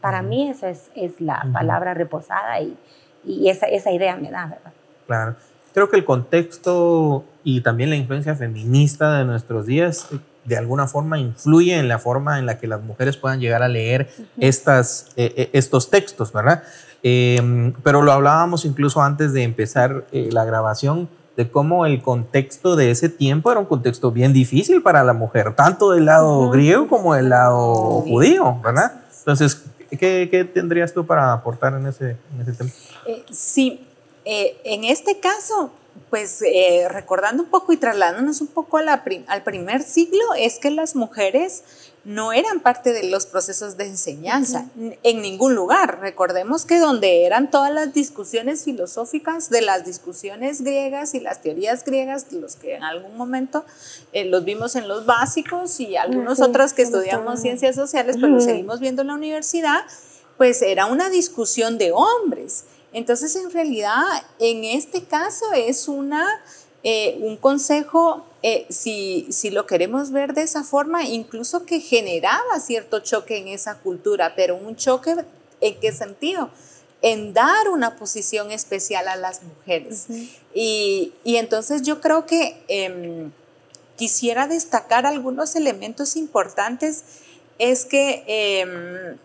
Para mí esa es, es la palabra reposada y, y esa, esa idea me da, ¿verdad? Claro. Creo que el contexto y también la influencia feminista de nuestros días de alguna forma influye en la forma en la que las mujeres puedan llegar a leer estas, eh, eh, estos textos, ¿verdad? Em, pero lo hablábamos incluso antes de empezar eh, la grabación de cómo el contexto de ese tiempo era un contexto bien difícil para la mujer, tanto del lado griego como del lado judío, ¿verdad? Entonces, ¿qué, ¿qué, tendrías tú para aportar en ese, en ese tema? sí, en este caso, pues eh, recordando un poco y trasladándonos un poco al primer siglo, es que las mujeres no eran parte de los procesos de enseñanza en ningún lugar. Recordemos que donde eran todas las discusiones filosóficas de las discusiones griegas y las teorías griegas, los que en algún momento eh, los vimos en los básicos y algunos otros que estudiamos ciencias sociales, pero los seguimos viendo en la universidad, pues era una discusión de hombres. Entonces, en realidad, en este caso es una, eh, un consejo, eh, si, si, lo queremos ver de esa forma, incluso que generaba cierto choque en esa cultura, pero un choque en qué sentido? En dar una posición especial a las mujeres. y, y, entonces yo creo que em, quisiera destacar algunos elementos importantes. Es que em,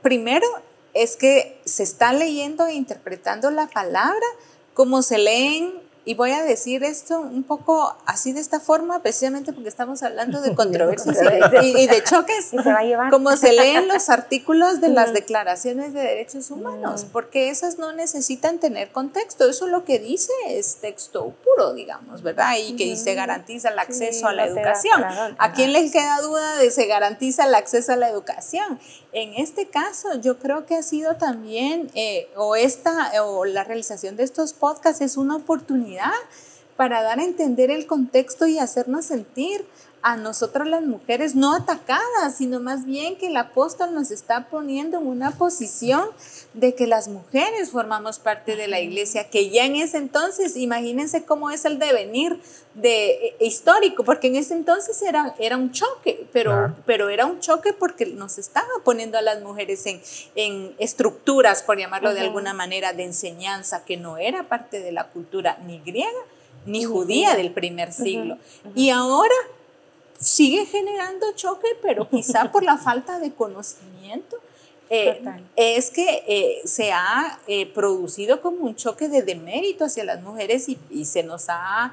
primero es que se está leyendo e interpretando la palabra como se leen y voy a decir esto un poco así de esta forma, precisamente porque estamos hablando de controversias y, de choques, como se leen los artículos de las declaraciones de derechos humanos, porque esas no necesitan tener contexto, eso lo que dice es texto puro, digamos, ¿verdad? Y que dice garantiza el acceso a la educación. ¿A quién les queda duda de se garantiza el acceso a la educación? En este caso, yo creo que ha sido también, eh, o esta, o la realización de estos podcasts es una oportunidad para dar a entender el contexto y hacernos sentir a nosotras las mujeres no atacadas, sino más bien que el apóstol nos está poniendo en una posición de que las mujeres formamos parte de la iglesia, que ya en ese entonces, imagínense cómo es el devenir de, eh, histórico, porque en ese entonces era, era un choque, pero, pero era un choque porque nos estaba poniendo a las mujeres en, en estructuras, por llamarlo de alguna manera, de enseñanza que no era parte de la cultura ni griega ni judía del primer siglo. Y ahora sigue generando choque, pero quizá por la falta de conocimiento. Eh, es que eh, se ha eh, producido como un choque de demérito hacia las mujeres y, se nos ha,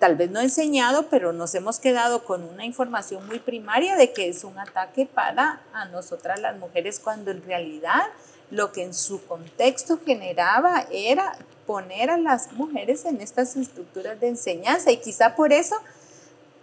tal vez no enseñado, pero nos hemos quedado con una información muy primaria de que es un ataque para a nosotras las mujeres, cuando en realidad lo que en su contexto generaba era poner a las mujeres en estas estructuras de enseñanza y quizá por eso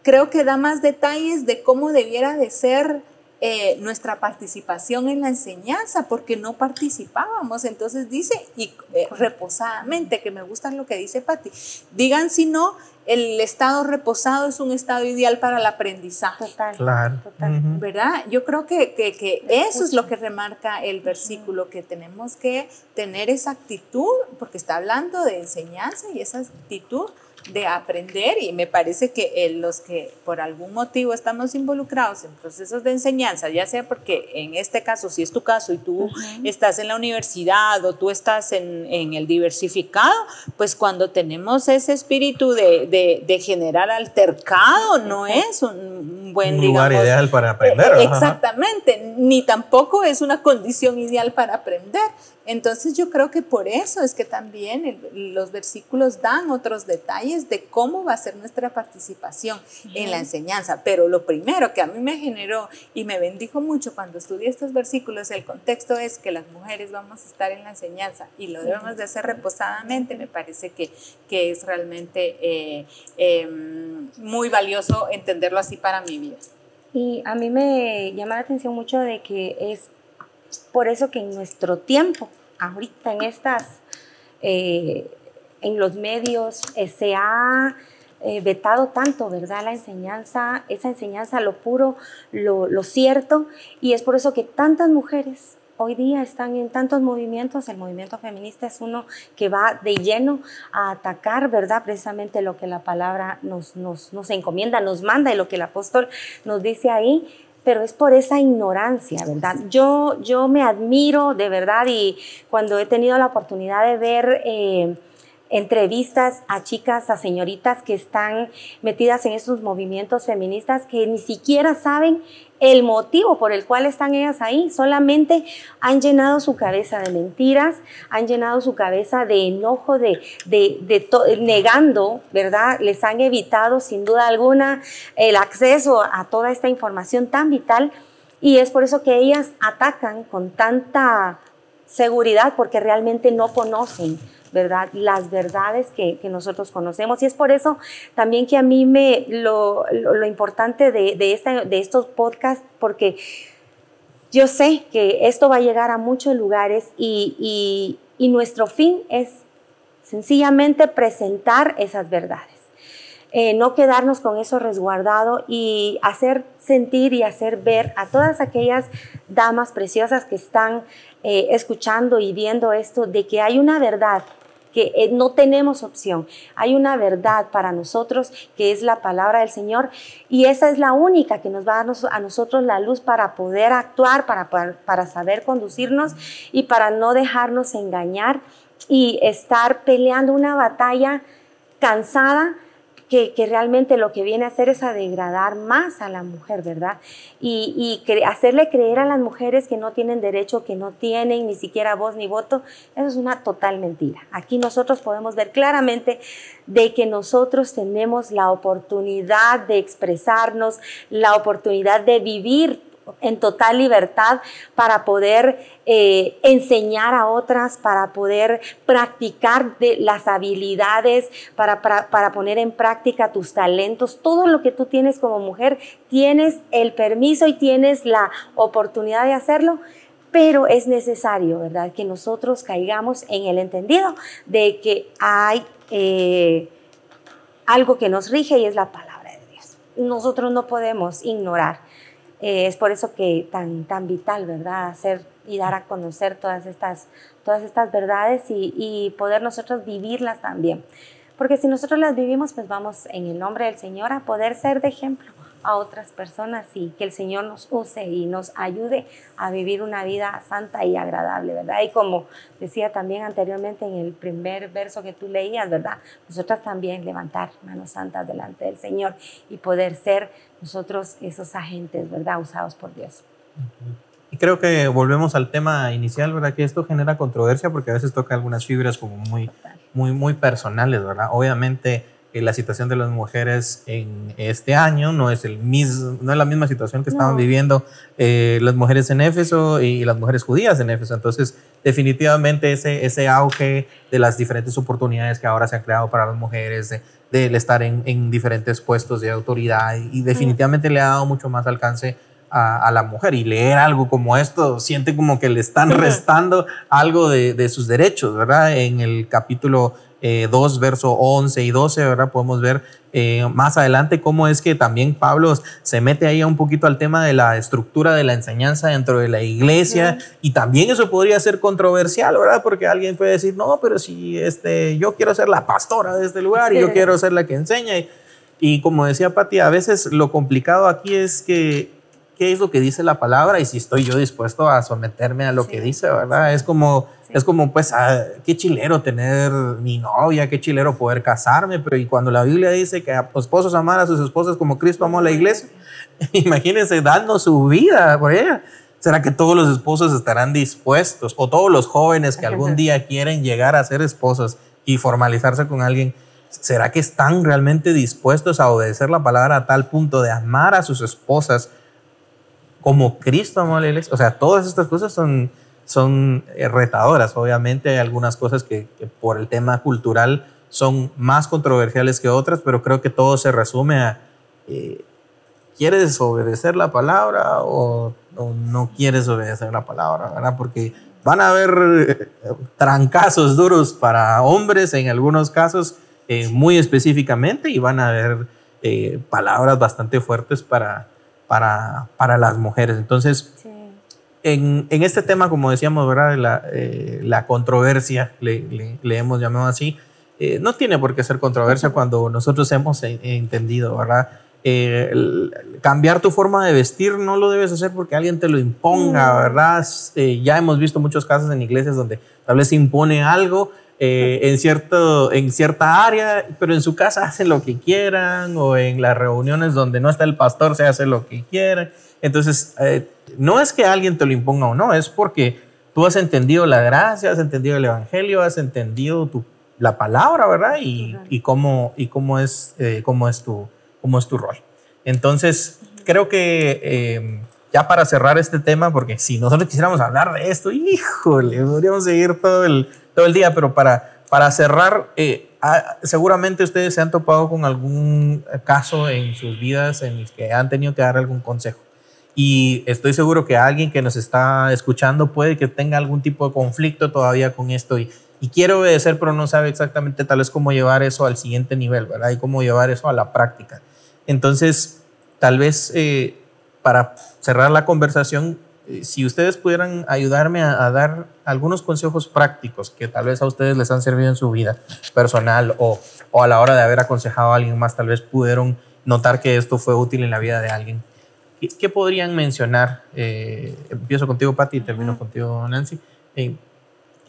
creo que da más detalles de cómo debiera de ser eh, nuestra participación en la enseñanza, porque no participábamos. Entonces dice, y eh, reposadamente, que me gusta lo que dice Patti, digan si no, el estado reposado es un estado ideal para el aprendizaje. Total. Claro. Total. ¿Verdad? Yo creo que, que, que eso es lo que remarca el versículo, que tenemos que tener esa actitud, porque está hablando de enseñanza y esa actitud de aprender y me parece que eh, los que por algún motivo estamos involucrados en procesos de enseñanza, ya sea porque en este caso, si es tu caso y tú estás en la universidad o tú estás en, en, el diversificado, pues cuando tenemos ese espíritu de, de, generar altercado, no es un buen lugar ideal para aprender. Eh, exactamente, ni tampoco es una condición ideal para aprender. Entonces yo creo que por eso es que también los versículos dan otros detalles de cómo va a ser nuestra participación en la enseñanza. Pero lo primero que a mí me generó y me bendijo mucho cuando estudié estos versículos, el contexto es que las mujeres vamos a estar en la enseñanza y lo debemos de hacer reposadamente. Me parece que, que es realmente eh, em, muy valioso entenderlo así para mi vida. Y a mí me llama la atención mucho de que es por eso que en nuestro tiempo ahorita en estas, eh, en los medios, eh, se ha eh, vetado tanto, ¿verdad? La enseñanza, esa enseñanza, lo puro, lo, lo, cierto, y es por eso que tantas mujeres hoy día están en tantos movimientos, el movimiento feminista es uno que va de lleno a atacar, ¿verdad? Precisamente lo que la palabra nos, nos, nos encomienda, nos manda y lo que el apóstol nos dice ahí, pero es por esa ignorancia, ¿verdad? Yo, yo me admiro de verdad y cuando he tenido la oportunidad de ver eh, entrevistas a chicas, a señoritas que están metidas en esos movimientos feministas que ni siquiera saben el motivo por el cual están ellas ahí. Solamente han llenado su cabeza de mentiras, han llenado su cabeza de enojo, de, de, negando, ¿verdad? Les han evitado sin duda alguna el acceso a toda esta información tan vital y es por eso que ellas atacan con tanta seguridad porque realmente no conocen ¿verdad? Las verdades que, nosotros conocemos. Y es por eso también que a mí me, lo, importante de, de, de estos podcasts, porque yo sé que esto va a llegar a muchos lugares y, y nuestro fin es sencillamente presentar esas verdades. Eh, no quedarnos con eso resguardado y hacer sentir y hacer ver a todas aquellas damas preciosas que están eh, escuchando y viendo esto de que hay una verdad que eh, no tenemos opción. Hay una verdad para nosotros que es la palabra del Señor y esa es la única que nos va a dar a nosotros la luz para poder actuar, para, para saber conducirnos y para no dejarnos engañar y estar peleando una batalla cansada que, realmente lo que viene a hacer es a degradar más a la mujer, ¿verdad? Y, y hacerle creer a las mujeres que no tienen derecho, que no tienen ni siquiera voz ni voto, eso es una total mentira. Aquí nosotros podemos ver claramente de que nosotros tenemos la oportunidad de expresarnos, la oportunidad de vivir en total libertad para poder eh, enseñar a otras, para poder practicar las habilidades, para, para, poner en práctica tus talentos, todo lo que tú tienes como mujer, tienes el permiso y tienes la oportunidad de hacerlo pero es necesario, ¿verdad?, que nosotros caigamos en el entendido de que hay eh, algo que nos rige y es la palabra de Dios. Nosotros no podemos ignorar eh, es por eso que tan, tan vital, ¿verdad? Hacer y dar a conocer todas estas, todas estas verdades y, y poder nosotros vivirlas también. Porque si nosotros las vivimos, pues vamos en el nombre del Señor a poder ser de ejemplo a otras personas y que el Señor nos use y nos ayude a vivir una vida santa y agradable, ¿verdad? Y como decía también anteriormente en el primer verso que tú leías, ¿verdad? Nosotras también levantar manos santas delante del Señor y poder ser nosotros esos agentes, ¿verdad? Usados por Dios. Y creo que volvemos al tema inicial, ¿verdad? Que esto genera controversia porque a veces toca algunas fibras como muy, muy, muy personales, ¿verdad? Obviamente la situación de las mujeres en este año no es, el mismo, no es la misma situación que estaban viviendo eh, las mujeres en Éfeso y, las mujeres judías en Éfeso. Entonces, definitivamente ese, ese auge de las diferentes oportunidades que ahora se han creado para las mujeres, de, estar en, en, diferentes puestos de autoridad y, definitivamente le ha dado mucho más alcance a, a, la mujer y leer algo como esto siente como que le están restando algo de, de sus derechos, ¿verdad? En el capítulo 2, eh, verso 11 y 12, ¿verdad? Podemos ver eh, más adelante cómo es que también Pablo se mete ahí un poquito al tema de la estructura de la enseñanza dentro de la iglesia y también eso podría ser controversial, ¿verdad? Porque alguien puede decir, no, pero si este, yo quiero ser la pastora de este lugar y yo quiero ser la que enseña. Y, y como decía Pati, a veces lo complicado aquí es que qué es lo que dice la palabra y si estoy yo dispuesto a someterme a lo que dice, ¿verdad? Es como, es como, pues, ah, qué chilero tener mi novia, qué chilero poder casarme, pero y cuando la Biblia dice que a esposos amar a sus esposas como Cristo amó a la iglesia, imagínense dando su vida por ella. ¿Será que todos los esposos estarán dispuestos o todos los jóvenes que algún día quieren llegar a ser esposos y formalizarse con alguien? ¿Será que están realmente dispuestos a obedecer la palabra a tal punto de amar a sus esposas como Cristo amó a la iglesia. O sea, todas estas cosas son, son eh, retadoras. Obviamente hay algunas cosas que, por el tema cultural son más controversiales que otras, pero creo que todo se resume a, eh, ¿quieres obedecer la palabra o, no quieres obedecer la palabra? ¿verdad? Porque van a haber eh, trancazos duros para hombres en algunos casos, muy específicamente, y van a haber palabras bastante fuertes para, para, para las mujeres. Entonces, en, en, este tema, como decíamos, ¿verdad? La, eh, la controversia, le, le, hemos llamado así, eh, no tiene por qué ser controversia cuando nosotros hemos entendido, ¿verdad? Eh, cambiar tu forma de vestir no lo debes hacer porque alguien te lo imponga, ¿verdad? ya hemos visto muchos casos en iglesias donde tal vez se impone algo eh, en, cierto, en cierta área, pero en su casa hacen lo que quieran o en las reuniones donde no está el pastor se hace lo que quieran. Entonces, eh, no es que alguien te lo imponga o no, es porque tú has entendido la gracia, has entendido el evangelio, has entendido tu, la palabra, ¿verdad? Y, y cómo, y cómo, es, eh, cómo, es tu, cómo es tu rol. Entonces, creo que ya para cerrar este tema, porque si nosotros quisiéramos hablar de esto, híjole, podríamos seguir todo el, todo el día, pero para, para cerrar, eh, ah, seguramente ustedes se han topado con algún caso en sus vidas en el que han tenido que dar algún consejo. Y estoy seguro que alguien que nos está escuchando puede que tenga algún tipo de conflicto todavía con esto y, y quiere obedecer, pero no sabe exactamente tal vez cómo llevar eso al siguiente nivel, ¿verdad? Y cómo llevar eso a la práctica. Entonces, tal vez eh, para cerrar la conversación, eh, si ustedes pudieran ayudarme a, dar algunos consejos prácticos que tal vez a ustedes les han servido en su vida personal o, o, a la hora de haber aconsejado a alguien más, tal vez pudieron notar que esto fue útil en la vida de alguien. ¿Qué, podrían mencionar? Eh, empiezo contigo, Patti, y termino contigo, Nancy. Eh,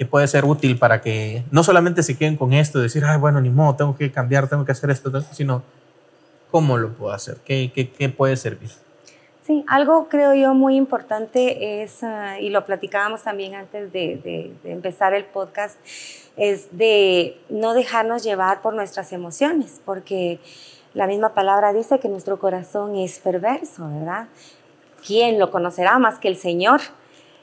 que puede ser útil para que no solamente se queden con esto, de decir, ay, bueno, ni modo, tengo que cambiar, tengo que hacer esto, sino cómo lo puedo hacer, qué, qué, qué puede servir. Sí, algo creo yo muy importante es, ah, y lo platicábamos también antes de, de, empezar el podcast, es de no dejarnos llevar por nuestras emociones, porque la misma palabra dice que nuestro corazón es perverso, ¿verdad? ¿Quién lo conocerá más que el Señor?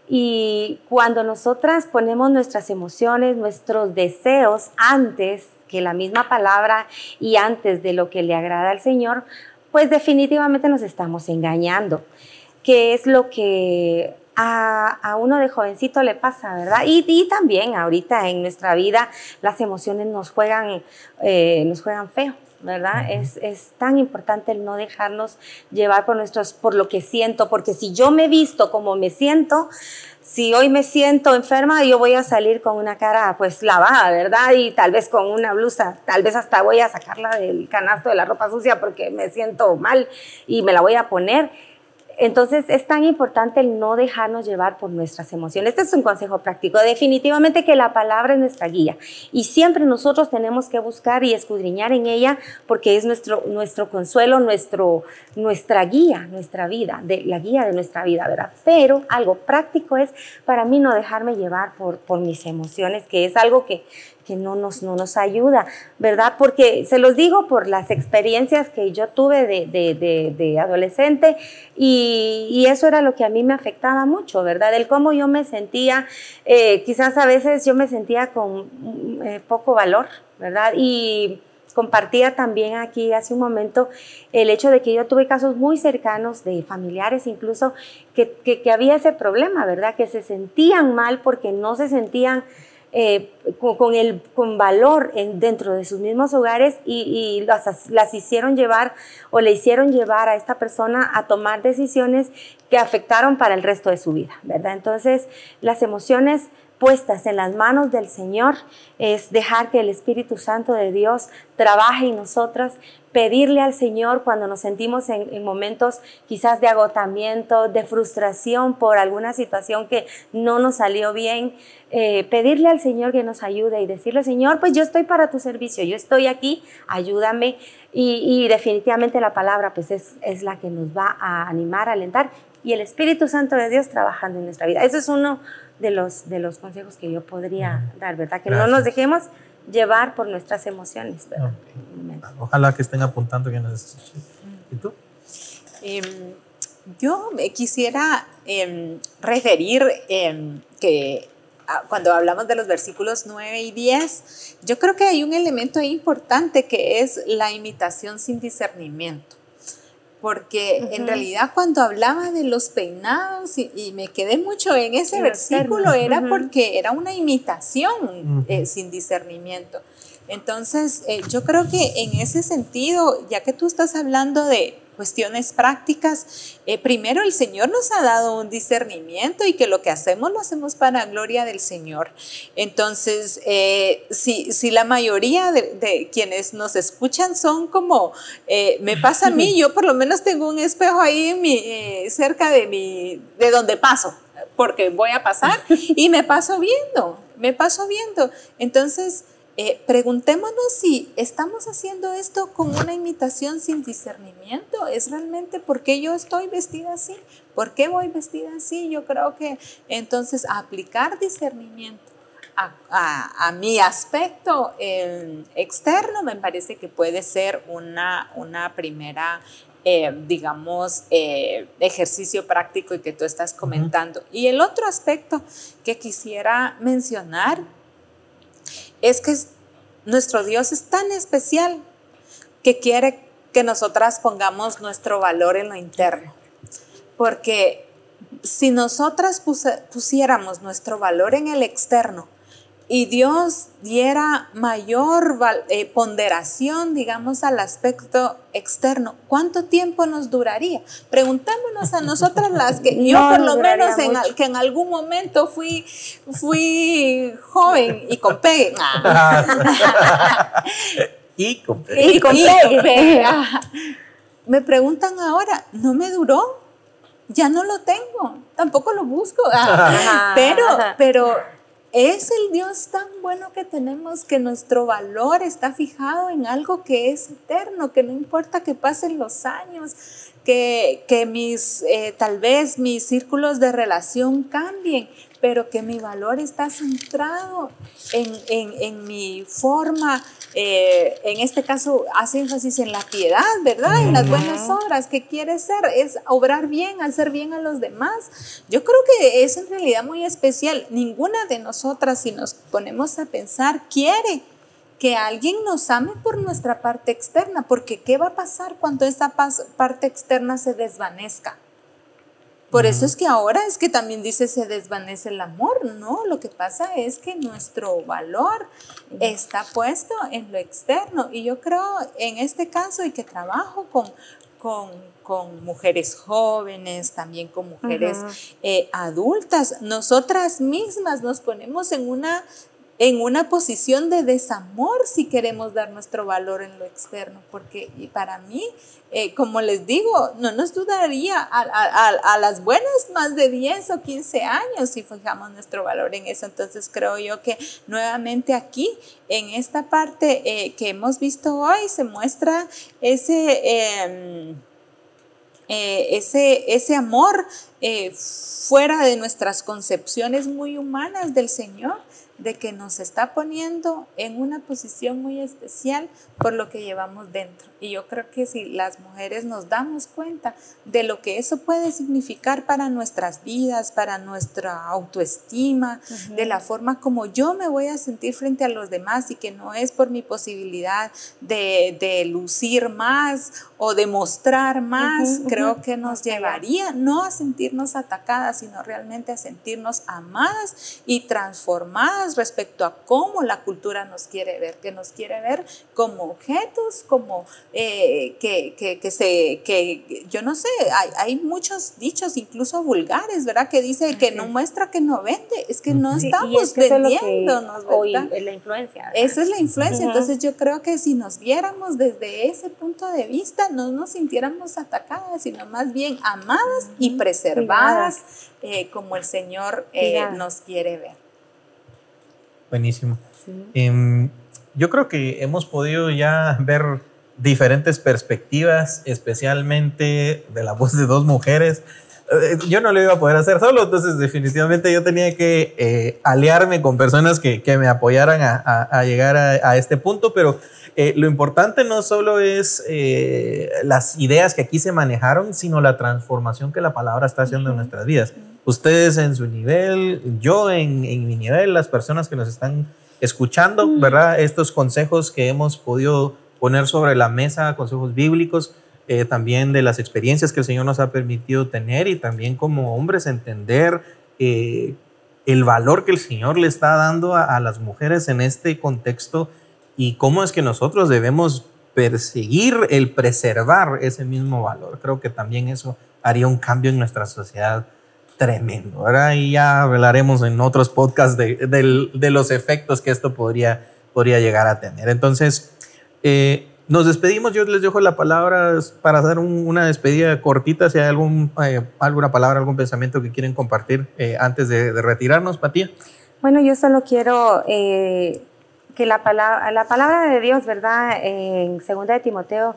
Y cuando nosotras ponemos nuestras emociones, nuestros deseos antes que la misma palabra y antes de lo que le agrada al Señor, pues definitivamente nos estamos engañando, que es lo que a, uno de jovencito le pasa, ¿verdad? Y, también ahorita en nuestra vida las emociones nos juegan, eh, nos juegan feo. ¿Verdad? es, es, tan importante el no dejarnos llevar por, nuestros, por lo que siento, porque si yo me visto como me siento, si hoy me siento enferma, yo voy a salir con una cara pues lavada, ¿verdad? Y tal vez con una blusa, tal vez hasta voy a sacarla del canasto de la ropa sucia porque me siento mal y me la voy a poner. Entonces es tan importante el no dejarnos llevar por nuestras emociones. Este es un consejo práctico. Definitivamente que la palabra es nuestra guía y siempre nosotros tenemos que buscar y escudriñar en ella porque es nuestro, nuestro consuelo, nuestro, nuestra guía, nuestra vida, de, la guía de nuestra vida, ¿verdad? Pero algo práctico es para mí no dejarme llevar por, por mis emociones, que es algo que que no nos, no nos ayuda, ¿verdad? Porque se los digo por las experiencias que yo tuve de, de, de, adolescente y, eso era lo que a mí me afectaba mucho, ¿verdad? El cómo yo me sentía, eh, quizás a veces yo me sentía con eh, poco valor, ¿verdad? Y compartía también aquí hace un momento el hecho de que yo tuve casos muy cercanos de familiares incluso que, que, que había ese problema, ¿verdad? Que se sentían mal porque no se sentían eh, con, el, con valor en, dentro de sus mismos hogares y, las, las, hicieron llevar o le hicieron llevar a esta persona a tomar decisiones que afectaron para el resto de su vida, ¿verdad? Entonces, las emociones puestas en las manos del Señor es dejar que el Espíritu Santo de Dios trabaje en nosotras, pedirle al Señor cuando nos sentimos en, momentos quizás de agotamiento, de frustración por alguna situación que no nos salió bien, eh, pedirle al Señor que nos ayude y decirle, Señor, pues yo estoy para tu servicio, yo estoy aquí, ayúdame. Y, definitivamente la palabra pues es, es la que nos va a animar, a alentar y el Espíritu Santo de Dios trabajando en nuestra vida. Eso es uno de los, de los consejos que yo podría dar, ¿verdad? Que no nos dejemos llevar por nuestras emociones. ¿verdad? Ojalá que estén apuntando que nos ¿Y tú? Em, yo me quisiera em, referir em, que ah, cuando hablamos de los versículos 9 y 10, yo creo que hay un elemento importante que es la imitación sin discernimiento porque en realidad cuando hablaba de los peinados y, me quedé mucho en ese versículo era porque era una imitación eh, sin discernimiento. Entonces, eh, yo creo que en ese sentido, ya que tú estás hablando de cuestiones prácticas, eh, primero el Señor nos ha dado un discernimiento y que lo que hacemos lo hacemos para gloria del Señor. Entonces, eh, si, si, la mayoría de, quienes nos escuchan son como, me pasa a mí, yo por lo menos tengo un espejo ahí en mi, cerca de, mi, de donde paso, porque voy a pasar y me paso viendo, me paso viendo. Entonces, eh, preguntémonos si estamos haciendo esto con una imitación sin discernimiento. ¿Es realmente por qué yo estoy vestida así? ¿Por qué voy vestida así? Yo creo que entonces aplicar discernimiento a, mi aspecto eh, externo me parece que puede ser una, una primera eh, digamos, ejercicio práctico y que tú estás comentando. Y el otro aspecto que quisiera mencionar es que nuestro Dios es tan especial que quiere que nosotras pongamos nuestro valor en lo interno. Porque si nosotras pusiéramos nuestro valor en el externo, y Dios diera mayor eh, ponderación, digamos, al aspecto externo, ¿cuánto tiempo nos duraría? Preguntémonos a nosotras las que yo por lo menos en, que en algún momento fui, fui joven y con pegue. y con pegue. Y con pegue. Me preguntan ahora, ¿no me duró? Ya no lo tengo, tampoco lo busco. pero, pero es el Dios tan bueno que tenemos que nuestro valor está fijado en algo que es eterno, que no importa que pasen los años, que, que mis, eh, tal vez mis círculos de relación cambien, pero que mi valor está centrado en, en, en mi forma, eh, en este caso hace énfasis en la piedad, ¿verdad? En las buenas obras, ¿qué quiere ser? Es obrar bien, hacer bien a los demás. Yo creo que es en realidad muy especial. Ninguna de nosotras, si nos ponemos a pensar, quiere que alguien nos ame por nuestra parte externa, porque ¿qué va a pasar cuando esa parte externa se desvanezca? Por eso es que ahora es que también dice se desvanece el amor, ¿no? Lo que pasa es que nuestro valor está puesto en lo externo. Y yo creo en este caso y que trabajo con, con, mujeres jóvenes, también con mujeres eh, adultas, nosotras mismas nos ponemos en una en una posición de desamor si queremos dar nuestro valor en lo externo, porque para mí, eh, como les digo, no nos dudaría a, las buenas más de 10 o 15 años si fijamos nuestro valor en eso. Entonces creo yo que nuevamente aquí, en esta parte eh, que hemos visto hoy, se muestra ese... Em, eh, ese, ese amor fuera de nuestras concepciones muy humanas del Señor, de que nos está poniendo en una posición muy especial por lo que llevamos dentro. Y yo creo que si las mujeres nos damos cuenta de lo que eso puede significar para nuestras vidas, para nuestra autoestima, de la forma como yo me voy a sentir frente a los demás y que no es por mi posibilidad de, de lucir más o de mostrar más, creo que nos llevaría no a sentirnos atacadas, sino realmente a sentirnos amadas y transformadas respecto a cómo la cultura nos quiere ver, que nos quiere ver como objetos, como eh, que, que, que, se, que yo no sé, hay, hay, muchos dichos, incluso vulgares, ¿verdad? Que dice que no muestra que no vende, es que no estamos vendiéndonos, ¿verdad? Es la influencia. Esa es la influencia, entonces yo creo que si nos viéramos desde ese punto de vista, no nos sintiéramos atacadas, sino más bien amadas y preservadas eh, como el Señor eh, nos quiere ver. Buenísimo. Em, yo creo que hemos podido ya ver diferentes perspectivas, especialmente de la voz de dos mujeres. Eh, yo no lo iba a poder hacer solo, entonces definitivamente yo tenía que eh, aliarme con personas que, que me apoyaran a, a, llegar a, a, este punto, pero eh, lo importante no solo es las ideas que aquí se manejaron, sino la transformación que la palabra está haciendo en nuestras vidas. Ustedes en su nivel, yo en, en mi nivel, las personas que nos están escuchando, ¿verdad? Estos consejos que hemos podido poner sobre la mesa, consejos bíblicos, eh, también de las experiencias que el Señor nos ha permitido tener y también como hombres entender eh, el valor que el Señor le está dando a, las mujeres en este contexto y cómo es que nosotros debemos perseguir el preservar ese mismo valor. Creo que también eso haría un cambio en nuestra sociedad tremendo. Ahora y ya hablaremos en otros podcasts de, los efectos que esto podría, llegar a tener. Entonces, eh, nos despedimos. Yo les dejo la palabra para hacer una despedida cortita. Si hay algún, eh, alguna palabra, algún pensamiento que quieren compartir eh, antes de, retirarnos, Patía. Bueno, yo solo quiero que la palabra, la palabra de Dios, ¿verdad? En 2 de Timoteo,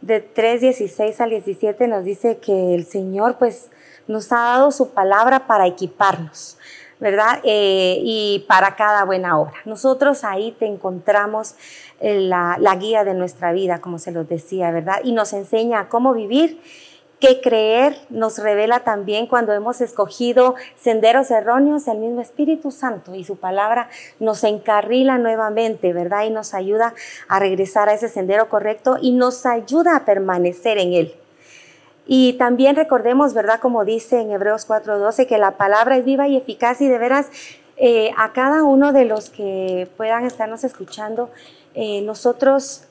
de 3, 16 al 17, nos dice que el Señor, pues, nos ha dado su palabra para equiparnos, ¿verdad? Eh, y para cada buena obra. Nosotros ahí te encontramos eh, la, la guía de nuestra vida, como se los decía, ¿verdad? Y nos enseña cómo vivir qué creer nos revela también cuando hemos escogido senderos erróneos, el mismo Espíritu Santo y su palabra nos encarrila nuevamente, ¿verdad? Y nos ayuda a regresar a ese sendero correcto y nos ayuda a permanecer en él. Y también recordemos, ¿verdad? Como dice en Hebreos 4:12, que la palabra es viva y eficaz y de veras eh, a cada uno de los que puedan estarnos escuchando, eh, nosotros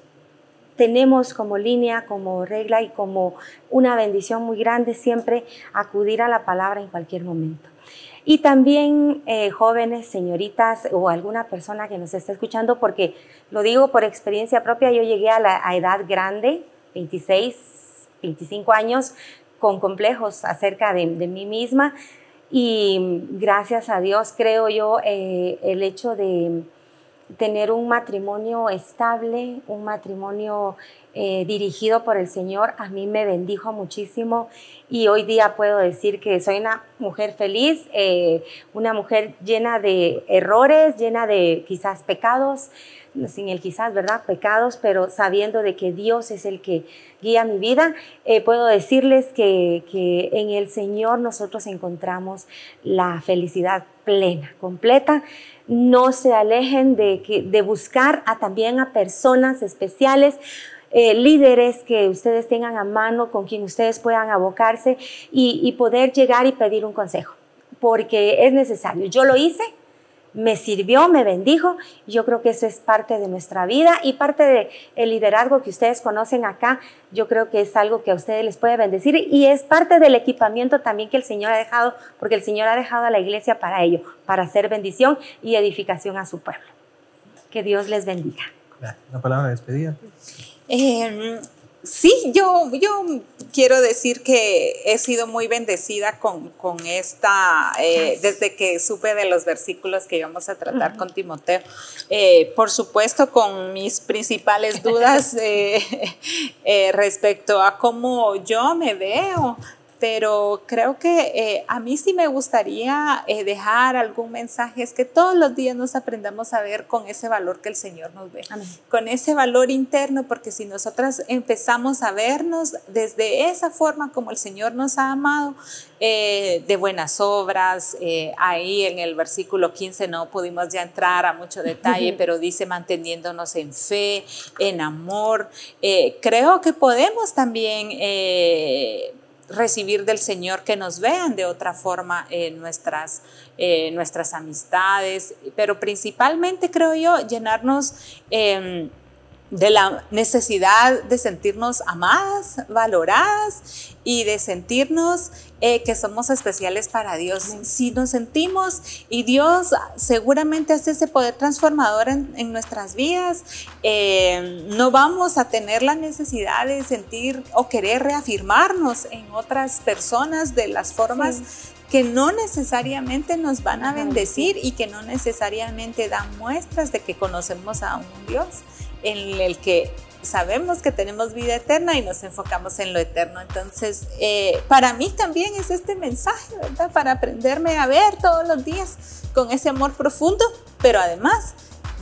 tenemos como línea, como regla y como una bendición muy grande siempre acudir a la palabra en cualquier momento. Y también eh, jóvenes, señoritas o alguna persona que nos esté escuchando, porque lo digo por experiencia propia, yo llegué a la edad grande, 26, 25 años con complejos acerca de, mí misma. Y gracias a Dios creo yo eh, el hecho de tener un matrimonio estable, un matrimonio eh, dirigido por el Señor, a mí me bendijo muchísimo y hoy día puedo decir que soy una mujer feliz, eh, una mujer llena de errores, llena de quizás pecados, sin el quizás, ¿verdad? Pecados, pero sabiendo de que Dios es el que guía mi vida, eh, puedo decirles que, que, en el Señor nosotros encontramos la felicidad plena, completa. No se alejen de, de buscar a, también a personas especiales, eh, líderes que ustedes tengan a mano, con quien ustedes puedan abocarse y poder llegar y pedir un consejo, porque es necesario. Yo lo hice, me sirvió, me bendijo. Yo creo que eso es parte de nuestra vida y parte del el liderazgo que ustedes conocen acá. Yo creo que es algo que a ustedes les puede bendecir y es parte del equipamiento también que el Señor ha dejado, porque el Señor ha dejado a la iglesia para ello, para hacer bendición y edificación a su pueblo. Que Dios les bendiga. Una palabra de despedida. Eh, Sí, yo, yo quiero decir que he sido muy bendecida con, con esta, eh, desde que supe de los versículos que íbamos a tratar con Timoteo. Eh, por supuesto, con mis principales dudas eh, respecto a cómo yo me veo pero creo que eh, a mí sí me gustaría eh, dejar algún mensaje, es que todos los días nos aprendamos a ver con ese valor que el Señor nos ve, con ese valor interno, porque si nosotras empezamos a vernos desde esa forma como el Señor nos ha amado, eh, de buenas obras, ahí en el versículo 15 no pudimos ya entrar a mucho detalle, pero dice manteniéndonos en fe, en amor, creo que podemos también recibir del Señor que nos vean de otra forma en nuestras, nuestras amistades, pero principalmente creo yo llenarnos em, de la necesidad de sentirnos amadas, valoradas y de sentirnos eh, que somos especiales para Dios. Si nos sentimos y Dios seguramente hace ese poder transformador en, nuestras vidas, eh, no vamos a tener la necesidad de sentir o querer reafirmarnos en otras personas de las formas que no necesariamente nos van a bendecir y que no necesariamente dan muestras de que conocemos a un Dios en el que sabemos que tenemos vida eterna y nos enfocamos en lo eterno. Entonces, eh, para mí también es este mensaje, ¿verdad? Para aprenderme a ver todos los días con ese amor profundo, pero además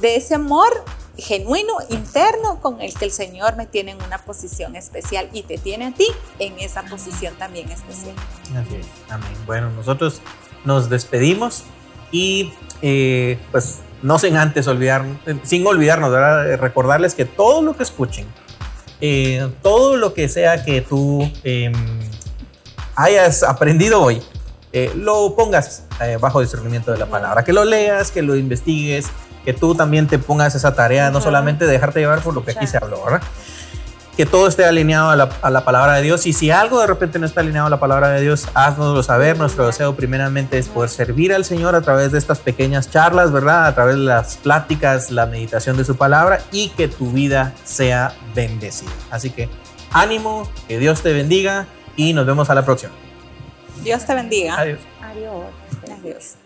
de ese amor genuino, interno, con el que el Señor me tiene en una posición especial y te tiene a ti en esa posición también especial. Así es. Amén. Bueno, nosotros nos despedimos y eh, pues no sin antes olvidar, sin olvidarnos, recordarles que todo lo que escuchen, eh, todo lo que sea que tú em, hayas aprendido hoy, eh, lo pongas eh, bajo discernimiento de la palabra, que lo leas, que lo investigues, que tú también te pongas esa tarea, no solamente dejarte llevar por lo que aquí se habló, ¿verdad? Que todo esté alineado a la, palabra de Dios. Y si algo de repente no está alineado a la palabra de Dios, haznoslo saber. Nuestro deseo primeramente es poder servir al Señor a través de estas pequeñas charlas, ¿verdad? A través de las pláticas, la meditación de su palabra y que tu vida sea bendecida. Así que ánimo, que Dios te bendiga y nos vemos a la próxima. Dios te bendiga. Adiós. Adiós. Adiós.